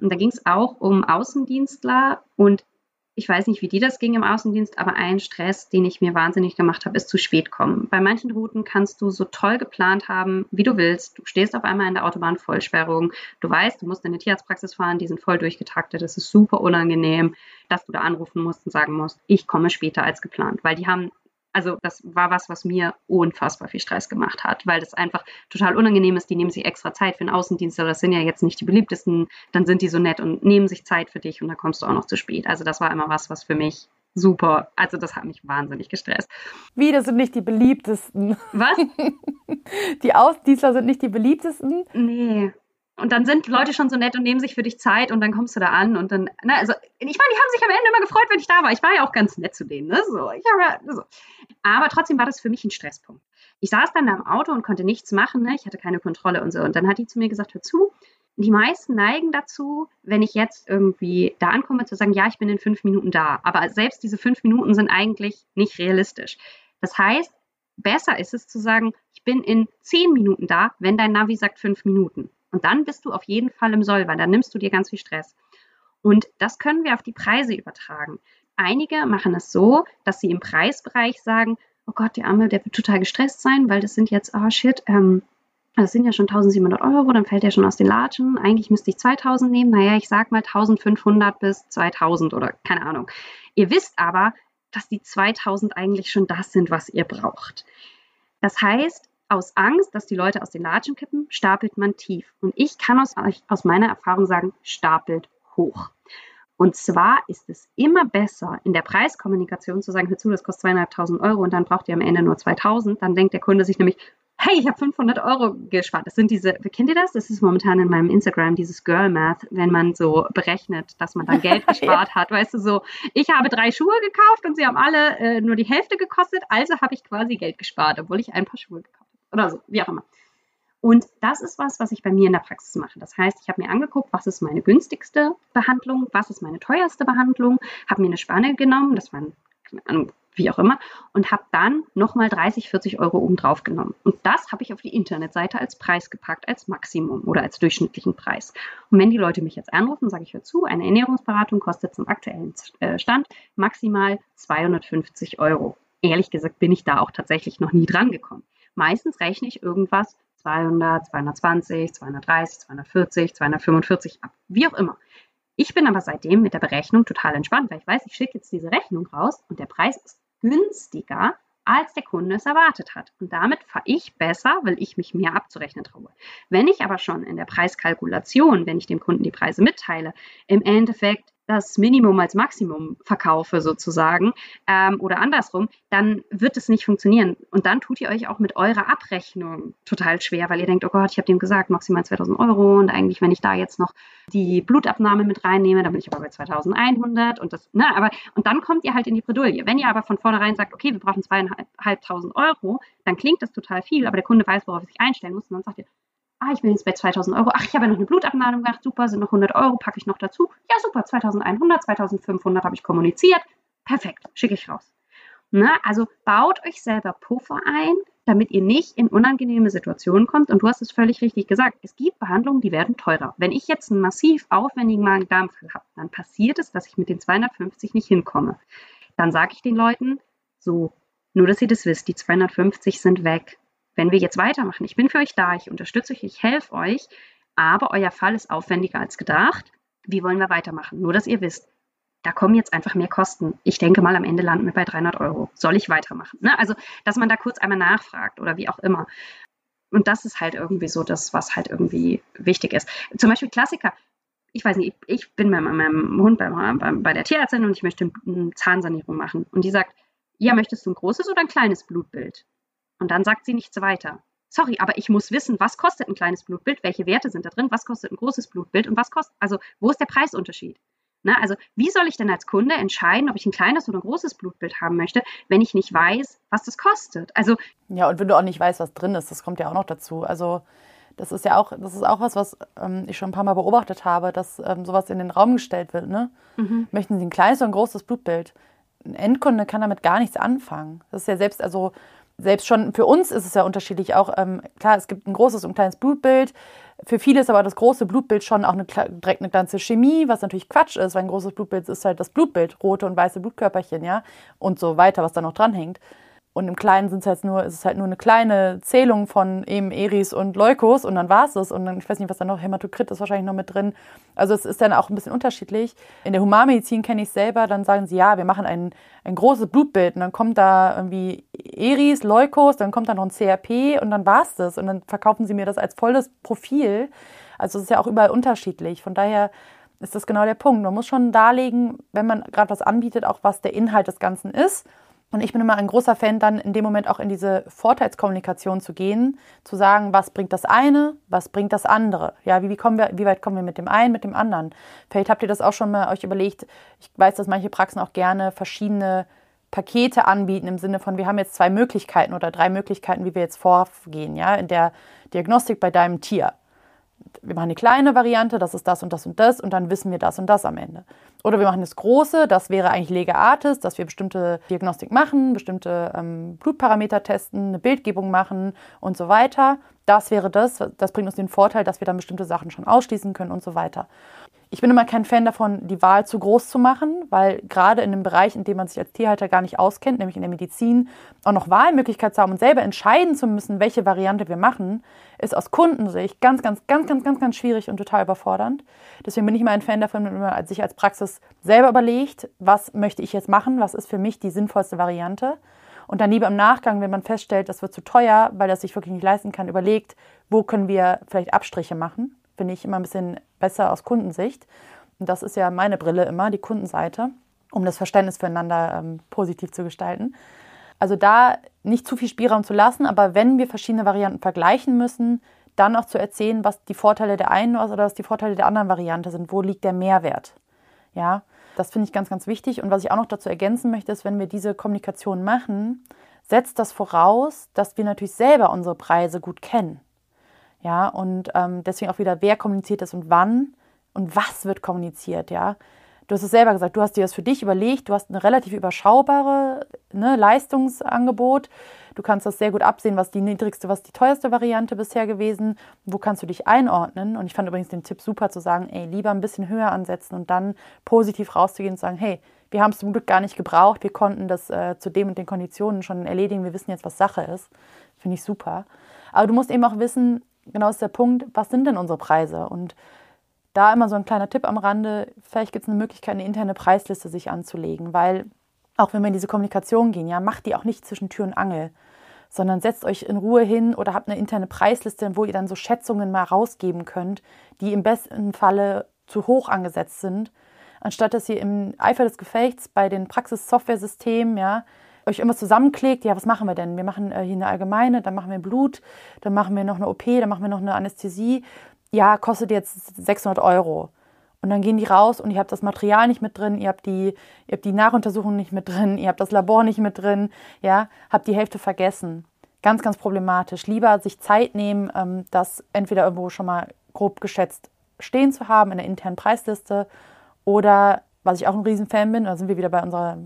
Und da ging es auch um Außendienstler und ich weiß nicht, wie dir das ging im Außendienst, aber ein Stress, den ich mir wahnsinnig gemacht habe, ist zu spät kommen. Bei manchen Routen kannst du so toll geplant haben, wie du willst. Du stehst auf einmal in der Autobahnvollsperrung. Du weißt, du musst in eine Tierarztpraxis fahren, die sind voll durchgetaktet. Das ist super unangenehm, dass du da anrufen musst und sagen musst, ich komme später als geplant, weil die haben also das war was, was mir unfassbar viel Stress gemacht hat, weil das einfach total unangenehm ist. Die nehmen sich extra Zeit für den Außendienst, aber das sind ja jetzt nicht die beliebtesten. Dann sind die so nett und nehmen sich Zeit für dich und dann kommst du auch noch zu spät. Also das war immer was, was für mich super. Also das hat mich wahnsinnig gestresst. Wie, das sind nicht die beliebtesten. Was? Die Außendienstler sind nicht die beliebtesten? Nee. Und dann sind Leute schon so nett und nehmen sich für dich Zeit und dann kommst du da an und dann, na, also ich meine, die haben sich am Ende immer gefreut, wenn ich da war. Ich war ja auch ganz nett zu denen, ne? So, ich habe so. Aber trotzdem war das für mich ein Stresspunkt. Ich saß dann da im Auto und konnte nichts machen, ne? Ich hatte keine Kontrolle und so. Und dann hat die zu mir gesagt, hör zu, die meisten neigen dazu, wenn ich jetzt irgendwie da ankomme, zu sagen, ja, ich bin in fünf Minuten da. Aber selbst diese fünf Minuten sind eigentlich nicht realistisch. Das heißt, besser ist es zu sagen, ich bin in zehn Minuten da, wenn dein Navi sagt fünf Minuten. Und dann bist du auf jeden Fall im Soll, weil dann nimmst du dir ganz viel Stress. Und das können wir auf die Preise übertragen. Einige machen es so, dass sie im Preisbereich sagen, oh Gott, der Arme, der wird total gestresst sein, weil das sind jetzt, oh shit, ähm, das sind ja schon 1700 Euro, dann fällt er schon aus den Latschen. Eigentlich müsste ich 2000 nehmen. Naja, ich sag mal 1500 bis 2000 oder keine Ahnung. Ihr wisst aber, dass die 2000 eigentlich schon das sind, was ihr braucht. Das heißt, aus Angst, dass die Leute aus den Latschen kippen, stapelt man tief. Und ich kann aus, aus meiner Erfahrung sagen, stapelt hoch. Und zwar ist es immer besser, in der Preiskommunikation zu sagen, hör zu, das kostet zweieinhalbtausend Euro und dann braucht ihr am Ende nur 2000. Dann denkt der Kunde sich nämlich, hey, ich habe 500 Euro gespart. Das sind diese, kennt ihr das? Das ist momentan in meinem Instagram, dieses Girl Math, wenn man so berechnet, dass man dann Geld gespart hat. Weißt du, so, ich habe drei Schuhe gekauft und sie haben alle äh, nur die Hälfte gekostet, also habe ich quasi Geld gespart, obwohl ich ein paar Schuhe gekauft habe oder so, wie auch immer. Und das ist was, was ich bei mir in der Praxis mache. Das heißt, ich habe mir angeguckt, was ist meine günstigste Behandlung, was ist meine teuerste Behandlung, habe mir eine Spanne genommen, das waren, keine Ahnung, wie auch immer, und habe dann nochmal 30, 40 Euro obendrauf genommen. Und das habe ich auf die Internetseite als Preis gepackt, als Maximum oder als durchschnittlichen Preis. Und wenn die Leute mich jetzt anrufen, sage ich, hör zu, eine Ernährungsberatung kostet zum aktuellen äh, Stand maximal 250 Euro. Ehrlich gesagt bin ich da auch tatsächlich noch nie dran gekommen. Meistens rechne ich irgendwas 200, 220, 230, 240, 245 ab. Wie auch immer. Ich bin aber seitdem mit der Berechnung total entspannt, weil ich weiß, ich schicke jetzt diese Rechnung raus und der Preis ist günstiger, als der Kunde es erwartet hat. Und damit fahre ich besser, weil ich mich mehr abzurechnen traue. Wenn ich aber schon in der Preiskalkulation, wenn ich dem Kunden die Preise mitteile, im Endeffekt das Minimum als Maximum verkaufe sozusagen ähm, oder andersrum, dann wird es nicht funktionieren. Und dann tut ihr euch auch mit eurer Abrechnung total schwer, weil ihr denkt, oh Gott, ich habe dem gesagt, maximal 2000 Euro und eigentlich, wenn ich da jetzt noch die Blutabnahme mit reinnehme, dann bin ich aber bei 2100 und das, ne, aber, und dann kommt ihr halt in die Bredouille. Wenn ihr aber von vornherein sagt, okay, wir brauchen zweieinhalbtausend Euro, dann klingt das total viel, aber der Kunde weiß, worauf er sich einstellen muss und dann sagt ihr, ah, ich bin jetzt bei 2000 Euro, ach, ich habe ja noch eine Blutabnahme gemacht, super, sind noch 100 Euro, packe ich noch dazu. Ja, super, 2100, 2500 habe ich kommuniziert, perfekt, schicke ich raus. Na, also baut euch selber Puffer ein, damit ihr nicht in unangenehme Situationen kommt. Und du hast es völlig richtig gesagt. Es gibt Behandlungen, die werden teurer. Wenn ich jetzt einen massiv aufwendigen Magen-Darm-Fall habe, dann passiert es, dass ich mit den 250 nicht hinkomme. Dann sage ich den Leuten, so, nur dass ihr das wisst, die 250 sind weg. Wenn wir jetzt weitermachen, ich bin für euch da, ich unterstütze euch, ich helfe euch, aber euer Fall ist aufwendiger als gedacht. Wie wollen wir weitermachen? Nur, dass ihr wisst, da kommen jetzt einfach mehr Kosten. Ich denke mal, am Ende landen wir bei 300 Euro. Soll ich weitermachen? Ne? Also, dass man da kurz einmal nachfragt oder wie auch immer. Und das ist halt irgendwie so das, was halt irgendwie wichtig ist. Zum Beispiel Klassiker. Ich weiß nicht, ich bin bei meinem Hund bei, bei der Tierärztin und ich möchte eine Zahnsanierung machen. Und die sagt, ja, möchtest du ein großes oder ein kleines Blutbild? Und dann sagt sie nichts weiter. Sorry, aber ich muss wissen, was kostet ein kleines Blutbild, welche Werte sind da drin, was kostet ein großes Blutbild und was kostet, also wo ist der Preisunterschied? Ne? Also wie soll ich denn als Kunde entscheiden, ob ich ein kleines oder ein großes Blutbild haben möchte, wenn ich nicht weiß, was das kostet? Also ja, und wenn du auch nicht weißt, was drin ist, das kommt ja auch noch dazu. Also das ist ja auch, das ist auch was, was ähm, ich schon ein paar Mal beobachtet habe, dass ähm, sowas in den Raum gestellt wird. Ne? Mhm. Möchten Sie ein kleines oder ein großes Blutbild? Ein Endkunde kann damit gar nichts anfangen. Das ist ja selbst, also selbst schon für uns ist es ja unterschiedlich. Auch ähm, klar, es gibt ein großes und ein kleines Blutbild. Für viele ist aber das große Blutbild schon auch eine, direkt eine ganze Chemie, was natürlich Quatsch ist, weil ein großes Blutbild ist halt das Blutbild, rote und weiße Blutkörperchen, ja, und so weiter, was da noch dranhängt. Und im Kleinen sind es halt nur, ist es halt nur eine kleine Zählung von eben Eris und Leukos und dann war es es. Und dann, ich weiß nicht, was da noch, Hämatokrit ist wahrscheinlich noch mit drin. Also es ist dann auch ein bisschen unterschiedlich. In der Humanmedizin kenne ich es selber, dann sagen sie, ja, wir machen ein, ein großes Blutbild und dann kommt da irgendwie Eris, Leukos, dann kommt da noch ein CRP und dann war es das. Und dann verkaufen sie mir das als volles Profil. Also es ist ja auch überall unterschiedlich. Von daher ist das genau der Punkt. Man muss schon darlegen, wenn man gerade was anbietet, auch was der Inhalt des Ganzen ist und ich bin immer ein großer Fan, dann in dem Moment auch in diese Vorteilskommunikation zu gehen, zu sagen, was bringt das eine, was bringt das andere. Ja, wie, wie, kommen wir, wie weit kommen wir mit dem einen, mit dem anderen? Vielleicht habt ihr das auch schon mal euch überlegt. Ich weiß, dass manche Praxen auch gerne verschiedene Pakete anbieten im Sinne von, wir haben jetzt zwei Möglichkeiten oder drei Möglichkeiten, wie wir jetzt vorgehen, ja, in der Diagnostik bei deinem Tier wir machen eine kleine Variante, das ist das und das und das und dann wissen wir das und das am Ende. Oder wir machen das große, das wäre eigentlich Lega Artis, dass wir bestimmte Diagnostik machen, bestimmte ähm, Blutparameter testen, eine Bildgebung machen und so weiter. Das wäre das, das bringt uns den Vorteil, dass wir dann bestimmte Sachen schon ausschließen können und so weiter. Ich bin immer kein Fan davon, die Wahl zu groß zu machen, weil gerade in einem Bereich, in dem man sich als Tierhalter gar nicht auskennt, nämlich in der Medizin, auch noch Wahlmöglichkeit zu haben und selber entscheiden zu müssen, welche Variante wir machen, ist aus Kundensicht ganz, ganz, ganz, ganz, ganz, ganz schwierig und total überfordernd. Deswegen bin ich immer ein Fan davon, wenn man sich als Praxis selber überlegt, was möchte ich jetzt machen, was ist für mich die sinnvollste Variante. Und dann lieber im Nachgang, wenn man feststellt, das wird zu teuer, weil das sich wirklich nicht leisten kann, überlegt, wo können wir vielleicht Abstriche machen finde ich immer ein bisschen besser aus Kundensicht. Und das ist ja meine Brille immer, die Kundenseite, um das Verständnis füreinander ähm, positiv zu gestalten. Also da nicht zu viel Spielraum zu lassen, aber wenn wir verschiedene Varianten vergleichen müssen, dann auch zu erzählen, was die Vorteile der einen oder was die Vorteile der anderen Variante sind. Wo liegt der Mehrwert? Ja, das finde ich ganz, ganz wichtig. Und was ich auch noch dazu ergänzen möchte, ist, wenn wir diese Kommunikation machen, setzt das voraus, dass wir natürlich selber unsere Preise gut kennen. Ja, und ähm, deswegen auch wieder, wer kommuniziert das und wann und was wird kommuniziert, ja. Du hast es selber gesagt, du hast dir das für dich überlegt, du hast ein relativ überschaubare ne, Leistungsangebot. Du kannst das sehr gut absehen, was die niedrigste, was die teuerste Variante bisher gewesen. Wo kannst du dich einordnen? Und ich fand übrigens den Tipp super zu sagen, ey, lieber ein bisschen höher ansetzen und dann positiv rauszugehen und sagen, hey, wir haben es zum Glück gar nicht gebraucht, wir konnten das äh, zu dem und den Konditionen schon erledigen, wir wissen jetzt, was Sache ist. Finde ich super. Aber du musst eben auch wissen, genau ist der Punkt, was sind denn unsere Preise? Und da immer so ein kleiner Tipp am Rande, vielleicht gibt es eine Möglichkeit, eine interne Preisliste sich anzulegen, weil auch wenn wir in diese Kommunikation gehen, ja, macht die auch nicht zwischen Tür und Angel, sondern setzt euch in Ruhe hin oder habt eine interne Preisliste, wo ihr dann so Schätzungen mal rausgeben könnt, die im besten Falle zu hoch angesetzt sind, anstatt dass ihr im Eifer des Gefechts bei den Praxis-Software-Systemen, ja, euch irgendwas zusammenklickt, ja, was machen wir denn? Wir machen äh, hier eine allgemeine, dann machen wir Blut, dann machen wir noch eine OP, dann machen wir noch eine Anästhesie. Ja, kostet jetzt 600 Euro. Und dann gehen die raus und ihr habt das Material nicht mit drin, ihr habt die, ihr habt die Nachuntersuchung nicht mit drin, ihr habt das Labor nicht mit drin, ja, habt die Hälfte vergessen. Ganz, ganz problematisch. Lieber sich Zeit nehmen, ähm, das entweder irgendwo schon mal grob geschätzt stehen zu haben in der internen Preisliste oder was ich auch ein Riesenfan bin, da sind wir wieder bei unserer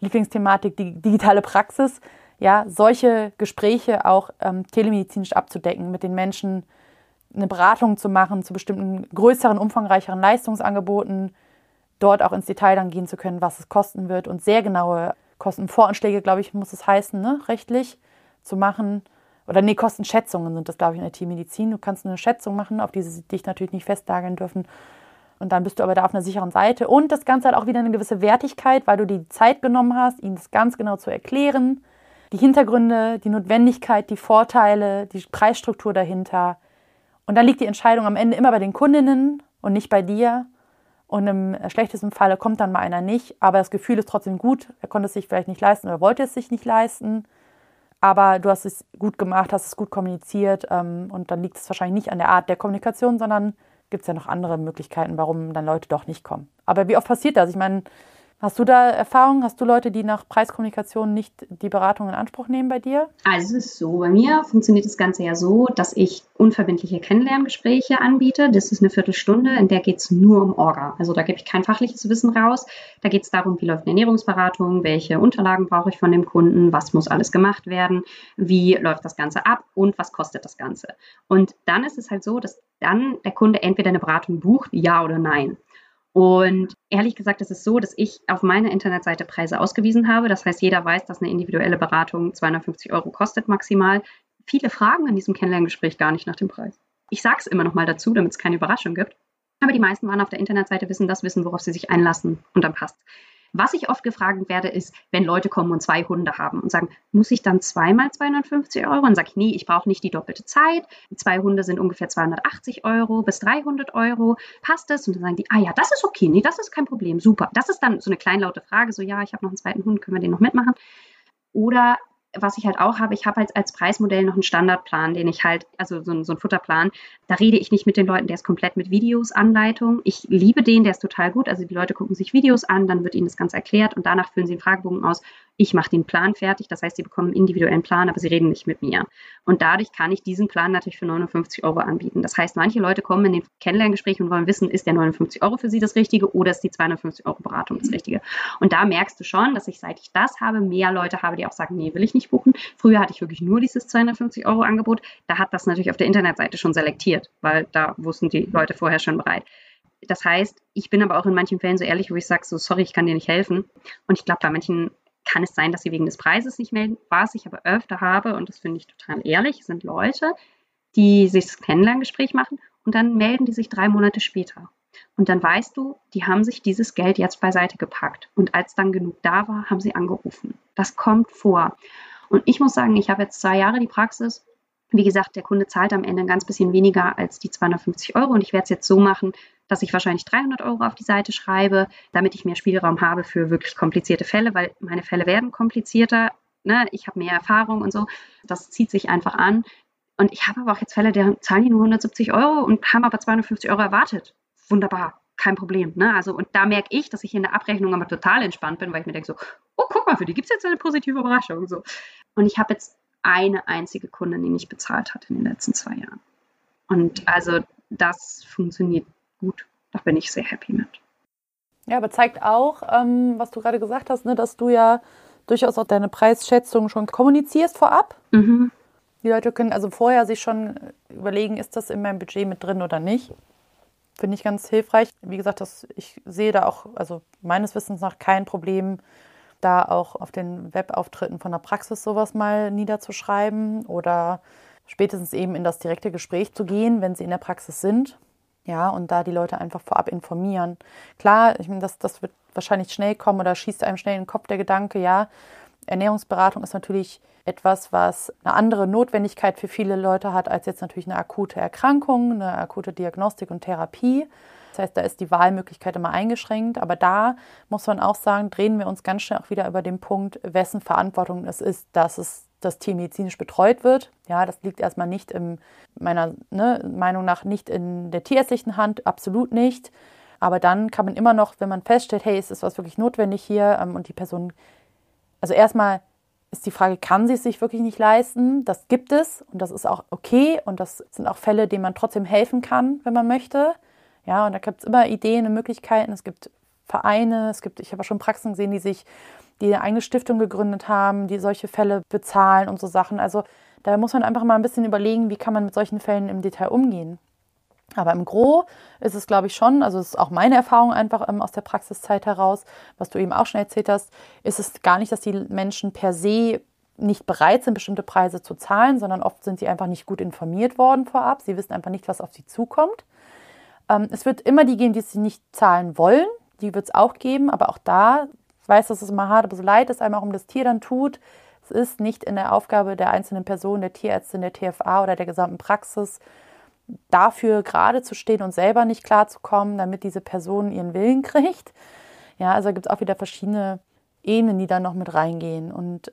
Lieblingsthematik, die digitale Praxis. ja, solche Gespräche auch ähm, telemedizinisch abzudecken, mit den Menschen eine Beratung zu machen zu bestimmten größeren, umfangreicheren Leistungsangeboten, dort auch ins Detail dann gehen zu können, was es kosten wird und sehr genaue Kostenvoranschläge, glaube ich, muss es heißen, ne, rechtlich zu machen. Oder nee, Kostenschätzungen sind das, glaube ich, in der Teammedizin. Du kannst eine Schätzung machen, auf die sie dich natürlich nicht festlageln dürfen. Und dann bist du aber da auf einer sicheren Seite. Und das Ganze hat auch wieder eine gewisse Wertigkeit, weil du die Zeit genommen hast, ihnen das ganz genau zu erklären. Die Hintergründe, die Notwendigkeit, die Vorteile, die Preisstruktur dahinter. Und dann liegt die Entscheidung am Ende immer bei den Kundinnen und nicht bei dir. Und im schlechtesten Falle kommt dann mal einer nicht, aber das Gefühl ist trotzdem gut. Er konnte es sich vielleicht nicht leisten oder wollte es sich nicht leisten. Aber du hast es gut gemacht, hast es gut kommuniziert ähm, und dann liegt es wahrscheinlich nicht an der Art der Kommunikation, sondern gibt es ja noch andere Möglichkeiten, warum dann Leute doch nicht kommen. Aber wie oft passiert das? Ich meine, Hast du da Erfahrungen? Hast du Leute, die nach Preiskommunikation nicht die Beratung in Anspruch nehmen bei dir? Also es ist so, bei mir funktioniert das Ganze ja so, dass ich unverbindliche Kennenlerngespräche anbiete. Das ist eine Viertelstunde, in der geht es nur um Orga. Also da gebe ich kein fachliches Wissen raus. Da geht es darum, wie läuft eine Ernährungsberatung, welche Unterlagen brauche ich von dem Kunden, was muss alles gemacht werden, wie läuft das Ganze ab und was kostet das Ganze. Und dann ist es halt so, dass dann der Kunde entweder eine Beratung bucht, ja oder nein. Und ehrlich gesagt ist es so, dass ich auf meiner Internetseite Preise ausgewiesen habe. Das heißt, jeder weiß, dass eine individuelle Beratung 250 Euro kostet maximal. Viele fragen in diesem Kennenlerngespräch gar nicht nach dem Preis. Ich sage es immer noch mal dazu, damit es keine Überraschung gibt. Aber die meisten waren auf der Internetseite, wissen das, wissen, worauf sie sich einlassen und dann passt. Was ich oft gefragt werde, ist, wenn Leute kommen und zwei Hunde haben und sagen, muss ich dann zweimal 250 Euro? Und sage ich, nee, ich brauche nicht die doppelte Zeit. Zwei Hunde sind ungefähr 280 Euro bis 300 Euro. Passt das? Und dann sagen die, ah ja, das ist okay, nee, das ist kein Problem, super. Das ist dann so eine kleinlaute Frage, so ja, ich habe noch einen zweiten Hund, können wir den noch mitmachen? Oder was ich halt auch habe, ich habe halt als Preismodell noch einen Standardplan, den ich halt, also so, so einen Futterplan, da rede ich nicht mit den Leuten, der ist komplett mit Videos, Anleitung. Ich liebe den, der ist total gut. Also die Leute gucken sich Videos an, dann wird ihnen das Ganze erklärt und danach füllen sie einen Fragebogen aus. Ich mache den Plan fertig, das heißt, sie bekommen einen individuellen Plan, aber sie reden nicht mit mir. Und dadurch kann ich diesen Plan natürlich für 59 Euro anbieten. Das heißt, manche Leute kommen in den Kennenlerngespräch und wollen wissen, ist der 59 Euro für sie das Richtige oder ist die 250 Euro Beratung das Richtige? Und da merkst du schon, dass ich, seit ich das habe, mehr Leute habe, die auch sagen, nee, will ich nicht buchen. Früher hatte ich wirklich nur dieses 250 Euro Angebot. Da hat das natürlich auf der Internetseite schon selektiert, weil da wussten die Leute vorher schon bereit. Das heißt, ich bin aber auch in manchen Fällen so ehrlich, wo ich sage, so sorry, ich kann dir nicht helfen. Und ich glaube, bei manchen kann es sein, dass sie wegen des Preises nicht melden. Was ich aber öfter habe, und das finde ich total ehrlich, sind Leute, die sich das Kennenlerngespräch machen und dann melden die sich drei Monate später. Und dann weißt du, die haben sich dieses Geld jetzt beiseite gepackt. Und als dann genug da war, haben sie angerufen. Das kommt vor. Und ich muss sagen, ich habe jetzt zwei Jahre die Praxis wie gesagt, der Kunde zahlt am Ende ein ganz bisschen weniger als die 250 Euro und ich werde es jetzt so machen, dass ich wahrscheinlich 300 Euro auf die Seite schreibe, damit ich mehr Spielraum habe für wirklich komplizierte Fälle, weil meine Fälle werden komplizierter. Ne? Ich habe mehr Erfahrung und so. Das zieht sich einfach an. Und ich habe aber auch jetzt Fälle, die zahlen die nur 170 Euro und haben aber 250 Euro erwartet. Wunderbar, kein Problem. Ne? Also, und da merke ich, dass ich in der Abrechnung aber total entspannt bin, weil ich mir denke so, oh, guck mal, für die gibt es jetzt eine positive Überraschung. So. Und ich habe jetzt eine einzige Kundin, die nicht bezahlt hat in den letzten zwei Jahren. Und also das funktioniert gut. Da bin ich sehr happy mit. Ja, aber zeigt auch, ähm, was du gerade gesagt hast, ne, dass du ja durchaus auch deine Preisschätzung schon kommunizierst vorab. Mhm. Die Leute können also vorher sich schon überlegen, ist das in meinem Budget mit drin oder nicht. Finde ich ganz hilfreich. Wie gesagt, das, ich sehe da auch, also meines Wissens nach kein Problem, da auch auf den Webauftritten von der Praxis sowas mal niederzuschreiben oder spätestens eben in das direkte Gespräch zu gehen, wenn sie in der Praxis sind. Ja, und da die Leute einfach vorab informieren. Klar, ich meine, das, das wird wahrscheinlich schnell kommen oder schießt einem schnell in den Kopf der Gedanke, ja, Ernährungsberatung ist natürlich etwas, was eine andere Notwendigkeit für viele Leute hat, als jetzt natürlich eine akute Erkrankung, eine akute Diagnostik und Therapie. Das heißt, da ist die Wahlmöglichkeit immer eingeschränkt. Aber da muss man auch sagen, drehen wir uns ganz schnell auch wieder über den Punkt, wessen Verantwortung es ist, dass es das Tier medizinisch betreut wird. Ja, das liegt erstmal nicht in meiner ne, Meinung nach nicht in der tierärztlichen Hand, absolut nicht. Aber dann kann man immer noch, wenn man feststellt, hey, ist was wirklich notwendig hier ähm, und die Person, also erstmal ist die Frage, kann sie es sich wirklich nicht leisten? Das gibt es und das ist auch okay und das sind auch Fälle, denen man trotzdem helfen kann, wenn man möchte. Ja, und da gibt es immer Ideen und Möglichkeiten. Es gibt Vereine, es gibt, ich habe schon Praxen gesehen, die sich die eine eigene Stiftung gegründet haben, die solche Fälle bezahlen und so Sachen. Also da muss man einfach mal ein bisschen überlegen, wie kann man mit solchen Fällen im Detail umgehen. Aber im Gro ist es, glaube ich, schon, also es ist auch meine Erfahrung einfach ähm, aus der Praxiszeit heraus, was du eben auch schon erzählt hast, ist es gar nicht, dass die Menschen per se nicht bereit sind, bestimmte Preise zu zahlen, sondern oft sind sie einfach nicht gut informiert worden vorab. Sie wissen einfach nicht, was auf sie zukommt. Ähm, es wird immer die geben, die sie nicht zahlen wollen. Die wird es auch geben, aber auch da, ich weiß, dass es immer hart, aber so leid es einem auch um das Tier dann tut, es ist nicht in der Aufgabe der einzelnen Person, der Tierärztin, der TFA oder der gesamten Praxis, dafür gerade zu stehen und selber nicht klarzukommen, damit diese Person ihren Willen kriegt. Ja, also gibt es auch wieder verschiedene Ebenen, die da noch mit reingehen. Und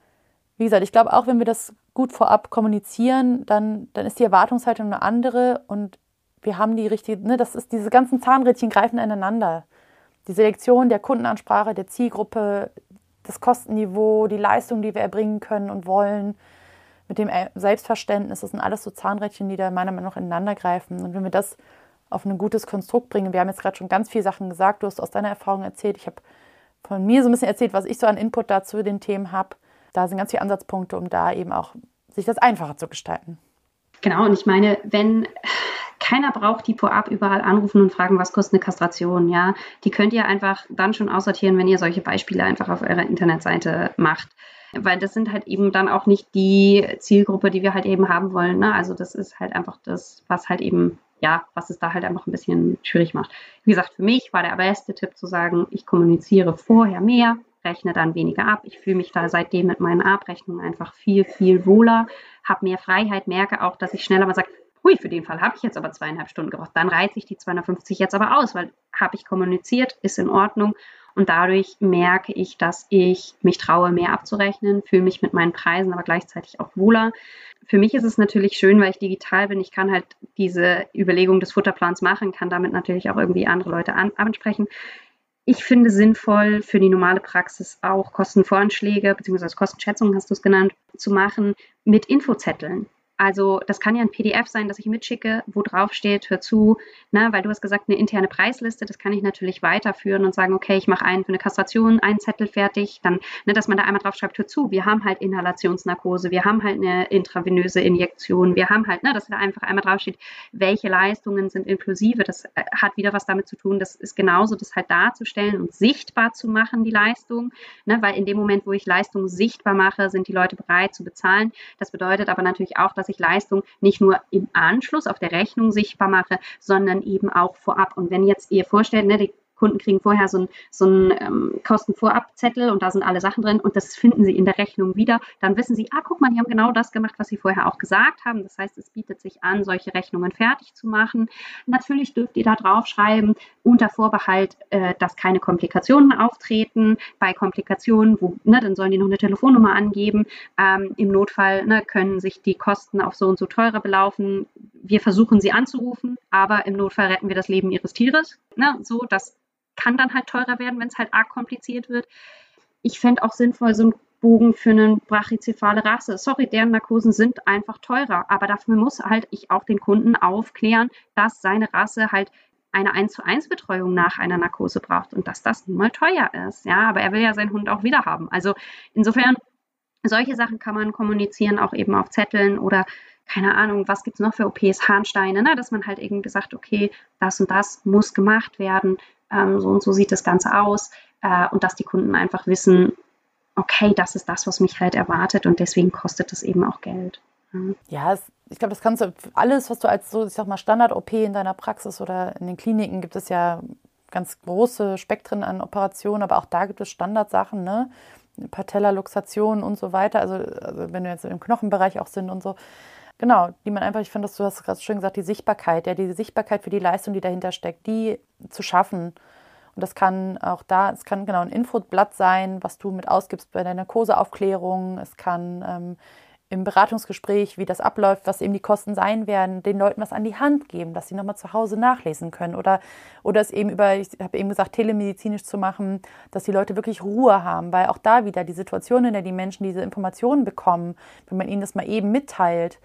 wie gesagt, ich glaube auch, wenn wir das gut vorab kommunizieren, dann, dann ist die Erwartungshaltung eine andere und wir haben die richtige, ne, das ist diese ganzen Zahnrädchen greifen ineinander. Die Selektion der Kundenansprache, der Zielgruppe, das Kostenniveau, die Leistung, die wir erbringen können und wollen, mit dem Selbstverständnis, das sind alles so Zahnrädchen, die da meiner Meinung nach ineinander greifen. Und wenn wir das auf ein gutes Konstrukt bringen, wir haben jetzt gerade schon ganz viele Sachen gesagt, du hast aus deiner Erfahrung erzählt, ich habe von mir so ein bisschen erzählt, was ich so an Input dazu den Themen habe. Da sind ganz viele Ansatzpunkte, um da eben auch sich das einfacher zu gestalten. Genau, und ich meine, wenn keiner braucht die vorab überall anrufen und fragen, was kostet eine Kastration, ja. Die könnt ihr einfach dann schon aussortieren, wenn ihr solche Beispiele einfach auf eurer Internetseite macht weil das sind halt eben dann auch nicht die Zielgruppe, die wir halt eben haben wollen. Ne? Also das ist halt einfach das, was halt eben, ja, was es da halt einfach ein bisschen schwierig macht. Wie gesagt, für mich war der beste Tipp zu sagen, ich kommuniziere vorher mehr, rechne dann weniger ab. Ich fühle mich da seitdem mit meinen Abrechnungen einfach viel, viel wohler, habe mehr Freiheit, merke auch, dass ich schneller mal sage, hui, für den Fall habe ich jetzt aber zweieinhalb Stunden gebraucht. Dann reize ich die 250 jetzt aber aus, weil habe ich kommuniziert, ist in Ordnung. Und dadurch merke ich, dass ich mich traue, mehr abzurechnen, fühle mich mit meinen Preisen aber gleichzeitig auch wohler. Für mich ist es natürlich schön, weil ich digital bin. Ich kann halt diese Überlegung des Futterplans machen, kann damit natürlich auch irgendwie andere Leute an, ansprechen. Ich finde sinnvoll für die normale Praxis auch Kostenvoranschläge bzw. Kostenschätzungen, hast du es genannt, zu machen mit Infozetteln. Also das kann ja ein PDF sein, das ich mitschicke, wo drauf steht, hör zu, ne, weil du hast gesagt, eine interne Preisliste, das kann ich natürlich weiterführen und sagen, okay, ich mache einen für eine Kastration, einen Zettel fertig, dann, ne, dass man da einmal drauf schreibt, hör zu, wir haben halt Inhalationsnarkose, wir haben halt eine intravenöse Injektion, wir haben halt, ne, dass da einfach einmal drauf steht, welche Leistungen sind inklusive, das äh, hat wieder was damit zu tun, das ist genauso, das halt darzustellen und sichtbar zu machen, die Leistung, ne, weil in dem Moment, wo ich Leistung sichtbar mache, sind die Leute bereit zu bezahlen. Das bedeutet aber natürlich auch, dass ich Leistung nicht nur im Anschluss auf der Rechnung sichtbar mache, sondern eben auch vorab. Und wenn jetzt ihr vorstellt, ne, die Kunden kriegen vorher so einen so ähm, Kostenvorabzettel und da sind alle Sachen drin und das finden sie in der Rechnung wieder. Dann wissen sie, ah, guck mal, die haben genau das gemacht, was sie vorher auch gesagt haben. Das heißt, es bietet sich an, solche Rechnungen fertig zu machen. Natürlich dürft ihr da draufschreiben, unter Vorbehalt, äh, dass keine Komplikationen auftreten. Bei Komplikationen, wo, ne, dann sollen die noch eine Telefonnummer angeben. Ähm, Im Notfall ne, können sich die Kosten auf so und so teurer belaufen. Wir versuchen sie anzurufen, aber im Notfall retten wir das Leben ihres Tieres. Ne, so, dass kann dann halt teurer werden, wenn es halt arg kompliziert wird. Ich fände auch sinnvoll, so ein Bogen für eine brachycephale Rasse. Sorry, deren Narkosen sind einfach teurer, aber dafür muss halt ich auch den Kunden aufklären, dass seine Rasse halt eine 1 zu 1 Betreuung nach einer Narkose braucht und dass das nun mal teuer ist. Ja, aber er will ja seinen Hund auch wieder haben. Also insofern, solche Sachen kann man kommunizieren, auch eben auf Zetteln oder keine Ahnung, was gibt es noch für OPs, Harnsteine, ne? dass man halt irgendwie sagt, okay, das und das muss gemacht werden, ähm, so und so sieht das Ganze aus äh, und dass die Kunden einfach wissen, okay, das ist das, was mich halt erwartet und deswegen kostet es eben auch Geld. Ja, es, ich glaube, das kannst du, alles, was du als so, ich sag mal, Standard-OP in deiner Praxis oder in den Kliniken gibt es ja ganz große Spektren an Operationen, aber auch da gibt es Standardsachen, ne? Patella-Luxation und so weiter, also, also wenn wir jetzt im Knochenbereich auch sind und so. Genau, die man einfach, ich finde, du hast gerade schön gesagt, die Sichtbarkeit, ja, die Sichtbarkeit für die Leistung, die dahinter steckt, die zu schaffen. Und das kann auch da, es kann genau ein Infoblatt sein, was du mit ausgibst bei deiner Kurseaufklärung. Es kann ähm, im Beratungsgespräch, wie das abläuft, was eben die Kosten sein werden, den Leuten was an die Hand geben, dass sie nochmal zu Hause nachlesen können. Oder, oder es eben über, ich habe eben gesagt, telemedizinisch zu machen, dass die Leute wirklich Ruhe haben, weil auch da wieder die Situation, in der die Menschen diese Informationen bekommen, wenn man ihnen das mal eben mitteilt,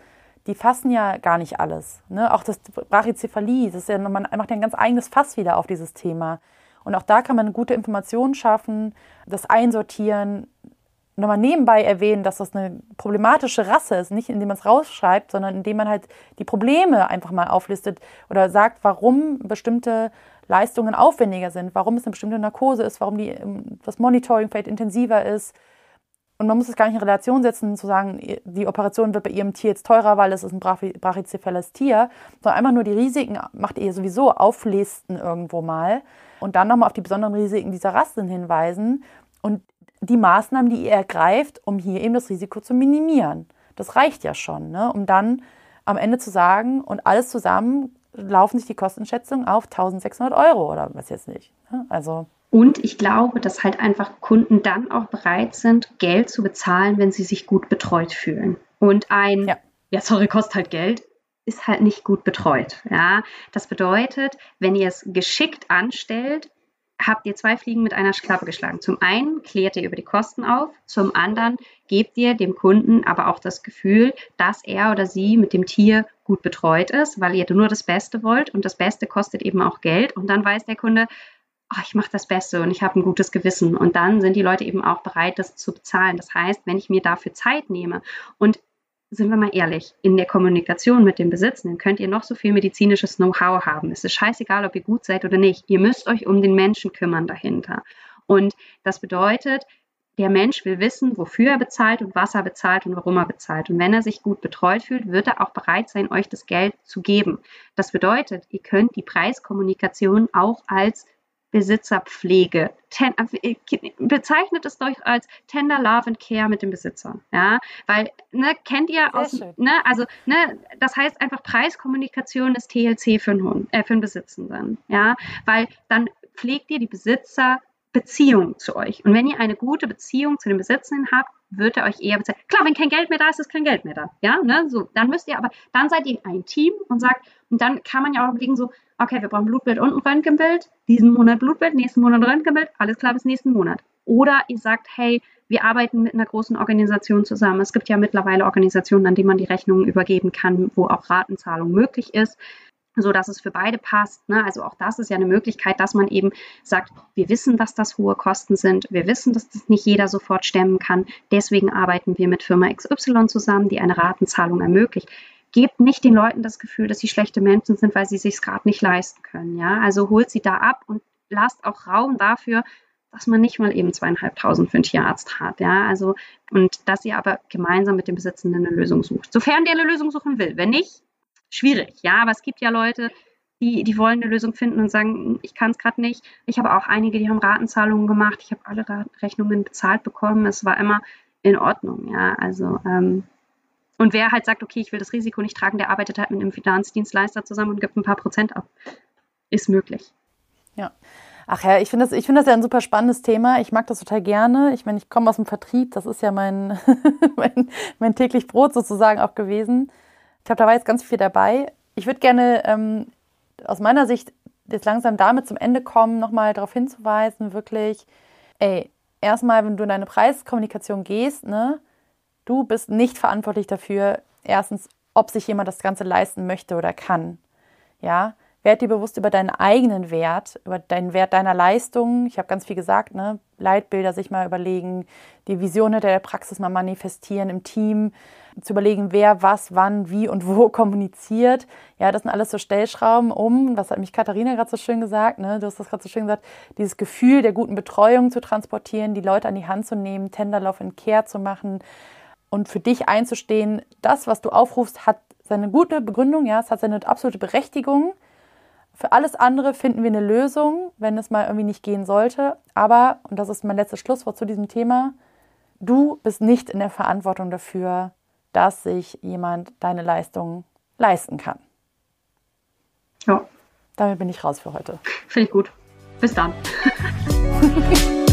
die fassen ja gar nicht alles. Ne? Auch das Brachycephalie, das ist ja, man macht ja ein ganz eigenes Fass wieder auf dieses Thema. Und auch da kann man gute Information schaffen, das einsortieren, nochmal nebenbei erwähnen, dass das eine problematische Rasse ist, nicht indem man es rausschreibt, sondern indem man halt die Probleme einfach mal auflistet oder sagt, warum bestimmte Leistungen aufwendiger sind, warum es eine bestimmte Narkose ist, warum die, ähm, das Monitoring vielleicht intensiver ist. Und man muss es gar nicht in Relation setzen, zu sagen, die Operation wird bei ihrem Tier jetzt teurer, weil es ist ein brachycephales Tier, sondern einfach nur die Risiken macht ihr sowieso auflisten irgendwo mal und dann nochmal auf die besonderen Risiken dieser Rassen hinweisen und die Maßnahmen, die ihr ergreift, um hier eben das Risiko zu minimieren. Das reicht ja schon, ne? um dann am Ende zu sagen, und alles zusammen laufen sich die Kostenschätzungen auf 1600 Euro oder was jetzt nicht. Ne? Also. Und ich glaube, dass halt einfach Kunden dann auch bereit sind, Geld zu bezahlen, wenn sie sich gut betreut fühlen. Und ein, ja, ja sorry, kostet halt Geld, ist halt nicht gut betreut. Ja, das bedeutet, wenn ihr es geschickt anstellt, habt ihr zwei Fliegen mit einer Klappe geschlagen. Zum einen klärt ihr über die Kosten auf, zum anderen gebt ihr dem Kunden aber auch das Gefühl, dass er oder sie mit dem Tier gut betreut ist, weil ihr nur das Beste wollt und das Beste kostet eben auch Geld und dann weiß der Kunde, oh, ich mache das Beste und ich habe ein gutes Gewissen und dann sind die Leute eben auch bereit, das zu bezahlen. Das heißt, wenn ich mir dafür Zeit nehme und sind wir mal ehrlich, in der Kommunikation mit dem Besitzenden könnt ihr noch so viel medizinisches Know-how haben. Es ist scheißegal, ob ihr gut seid oder nicht. Ihr müsst euch um den Menschen kümmern dahinter. Und das bedeutet, der Mensch will wissen, wofür er bezahlt und was er bezahlt und warum er bezahlt. Und wenn er sich gut betreut fühlt, wird er auch bereit sein, euch das Geld zu geben. Das bedeutet, ihr könnt die Preiskommunikation auch als Besitzerpflege. Ten, bezeichnet es doch als Tender Love and Care mit dem Besitzer. Ja, weil, ne, kennt ihr aus, ne, also, ne, das heißt einfach Preiskommunikation ist TLC für einen Hund, äh, für einen Besitzenden. Ja, weil dann pflegt ihr die Besitzer Beziehung zu euch. Und wenn ihr eine gute Beziehung zu den Besitzenden habt, wird er euch eher bezahlen. Klar, wenn kein Geld mehr da ist, ist kein Geld mehr da. Ja, ne, so, dann müsst ihr aber, dann seid ihr ein Team und sagt, und dann kann man ja auch überlegen, so, okay, wir brauchen Blutbild und ein Röntgenbild, diesen Monat Blutbild, nächsten Monat Röntgenbild, alles klar bis nächsten Monat. Oder ihr sagt, hey, wir arbeiten mit einer großen Organisation zusammen. Es gibt ja mittlerweile Organisationen, an denen man die Rechnungen übergeben kann, wo auch Ratenzahlung möglich ist so dass es für beide passt. Ne? Also auch das ist ja eine Möglichkeit, dass man eben sagt, wir wissen, dass das hohe Kosten sind, wir wissen, dass das nicht jeder sofort stemmen kann. Deswegen arbeiten wir mit Firma XY zusammen, die eine Ratenzahlung ermöglicht gebt nicht den Leuten das Gefühl, dass sie schlechte Menschen sind, weil sie sich gerade nicht leisten können. Ja, also holt sie da ab und lasst auch Raum dafür, dass man nicht mal eben zweieinhalbtausend für einen Tierarzt hat. Ja, also und dass ihr aber gemeinsam mit dem Besitzenden eine Lösung sucht. Sofern der eine Lösung suchen will. Wenn nicht, schwierig. Ja, aber es gibt ja Leute, die, die wollen eine Lösung finden und sagen, ich kann es gerade nicht. Ich habe auch einige, die haben Ratenzahlungen gemacht. Ich habe alle Rechnungen bezahlt bekommen. Es war immer in Ordnung. Ja, also ähm, und wer halt sagt, okay, ich will das Risiko nicht tragen, der arbeitet halt mit einem Finanzdienstleister zusammen und gibt ein paar Prozent ab. Ist möglich. Ja. Ach ja, ich finde das, find das ja ein super spannendes Thema. Ich mag das total gerne. Ich meine, ich komme aus dem Vertrieb, das ist ja mein, mein, mein, täglich Brot sozusagen auch gewesen. Ich glaube, da war jetzt ganz viel dabei. Ich würde gerne ähm, aus meiner Sicht jetzt langsam damit zum Ende kommen, nochmal darauf hinzuweisen, wirklich, ey, erstmal, wenn du in deine Preiskommunikation gehst, ne, Du bist nicht verantwortlich dafür, erstens, ob sich jemand das Ganze leisten möchte oder kann. Ja, werd dir bewusst über deinen eigenen Wert, über deinen Wert deiner Leistung. Ich habe ganz viel gesagt, ne? Leitbilder sich mal überlegen, die Vision hinter der Praxis mal manifestieren im Team, zu überlegen, wer was, wann, wie und wo kommuniziert. Ja, das sind alles so Stellschrauben, um, was hat mich Katharina gerade so schön gesagt, ne? du hast das gerade so schön gesagt, dieses Gefühl der guten Betreuung zu transportieren, die Leute an die Hand zu nehmen, Tenderlauf in Care zu machen, und für dich einzustehen, das, was du aufrufst, hat seine gute Begründung, ja, es hat seine absolute Berechtigung. Für alles andere finden wir eine Lösung, wenn es mal irgendwie nicht gehen sollte. Aber, und das ist mein letztes Schlusswort zu diesem Thema, du bist nicht in der Verantwortung dafür, dass sich jemand deine Leistung leisten kann. Ja. Damit bin ich raus für heute. Finde ich gut. Bis dann.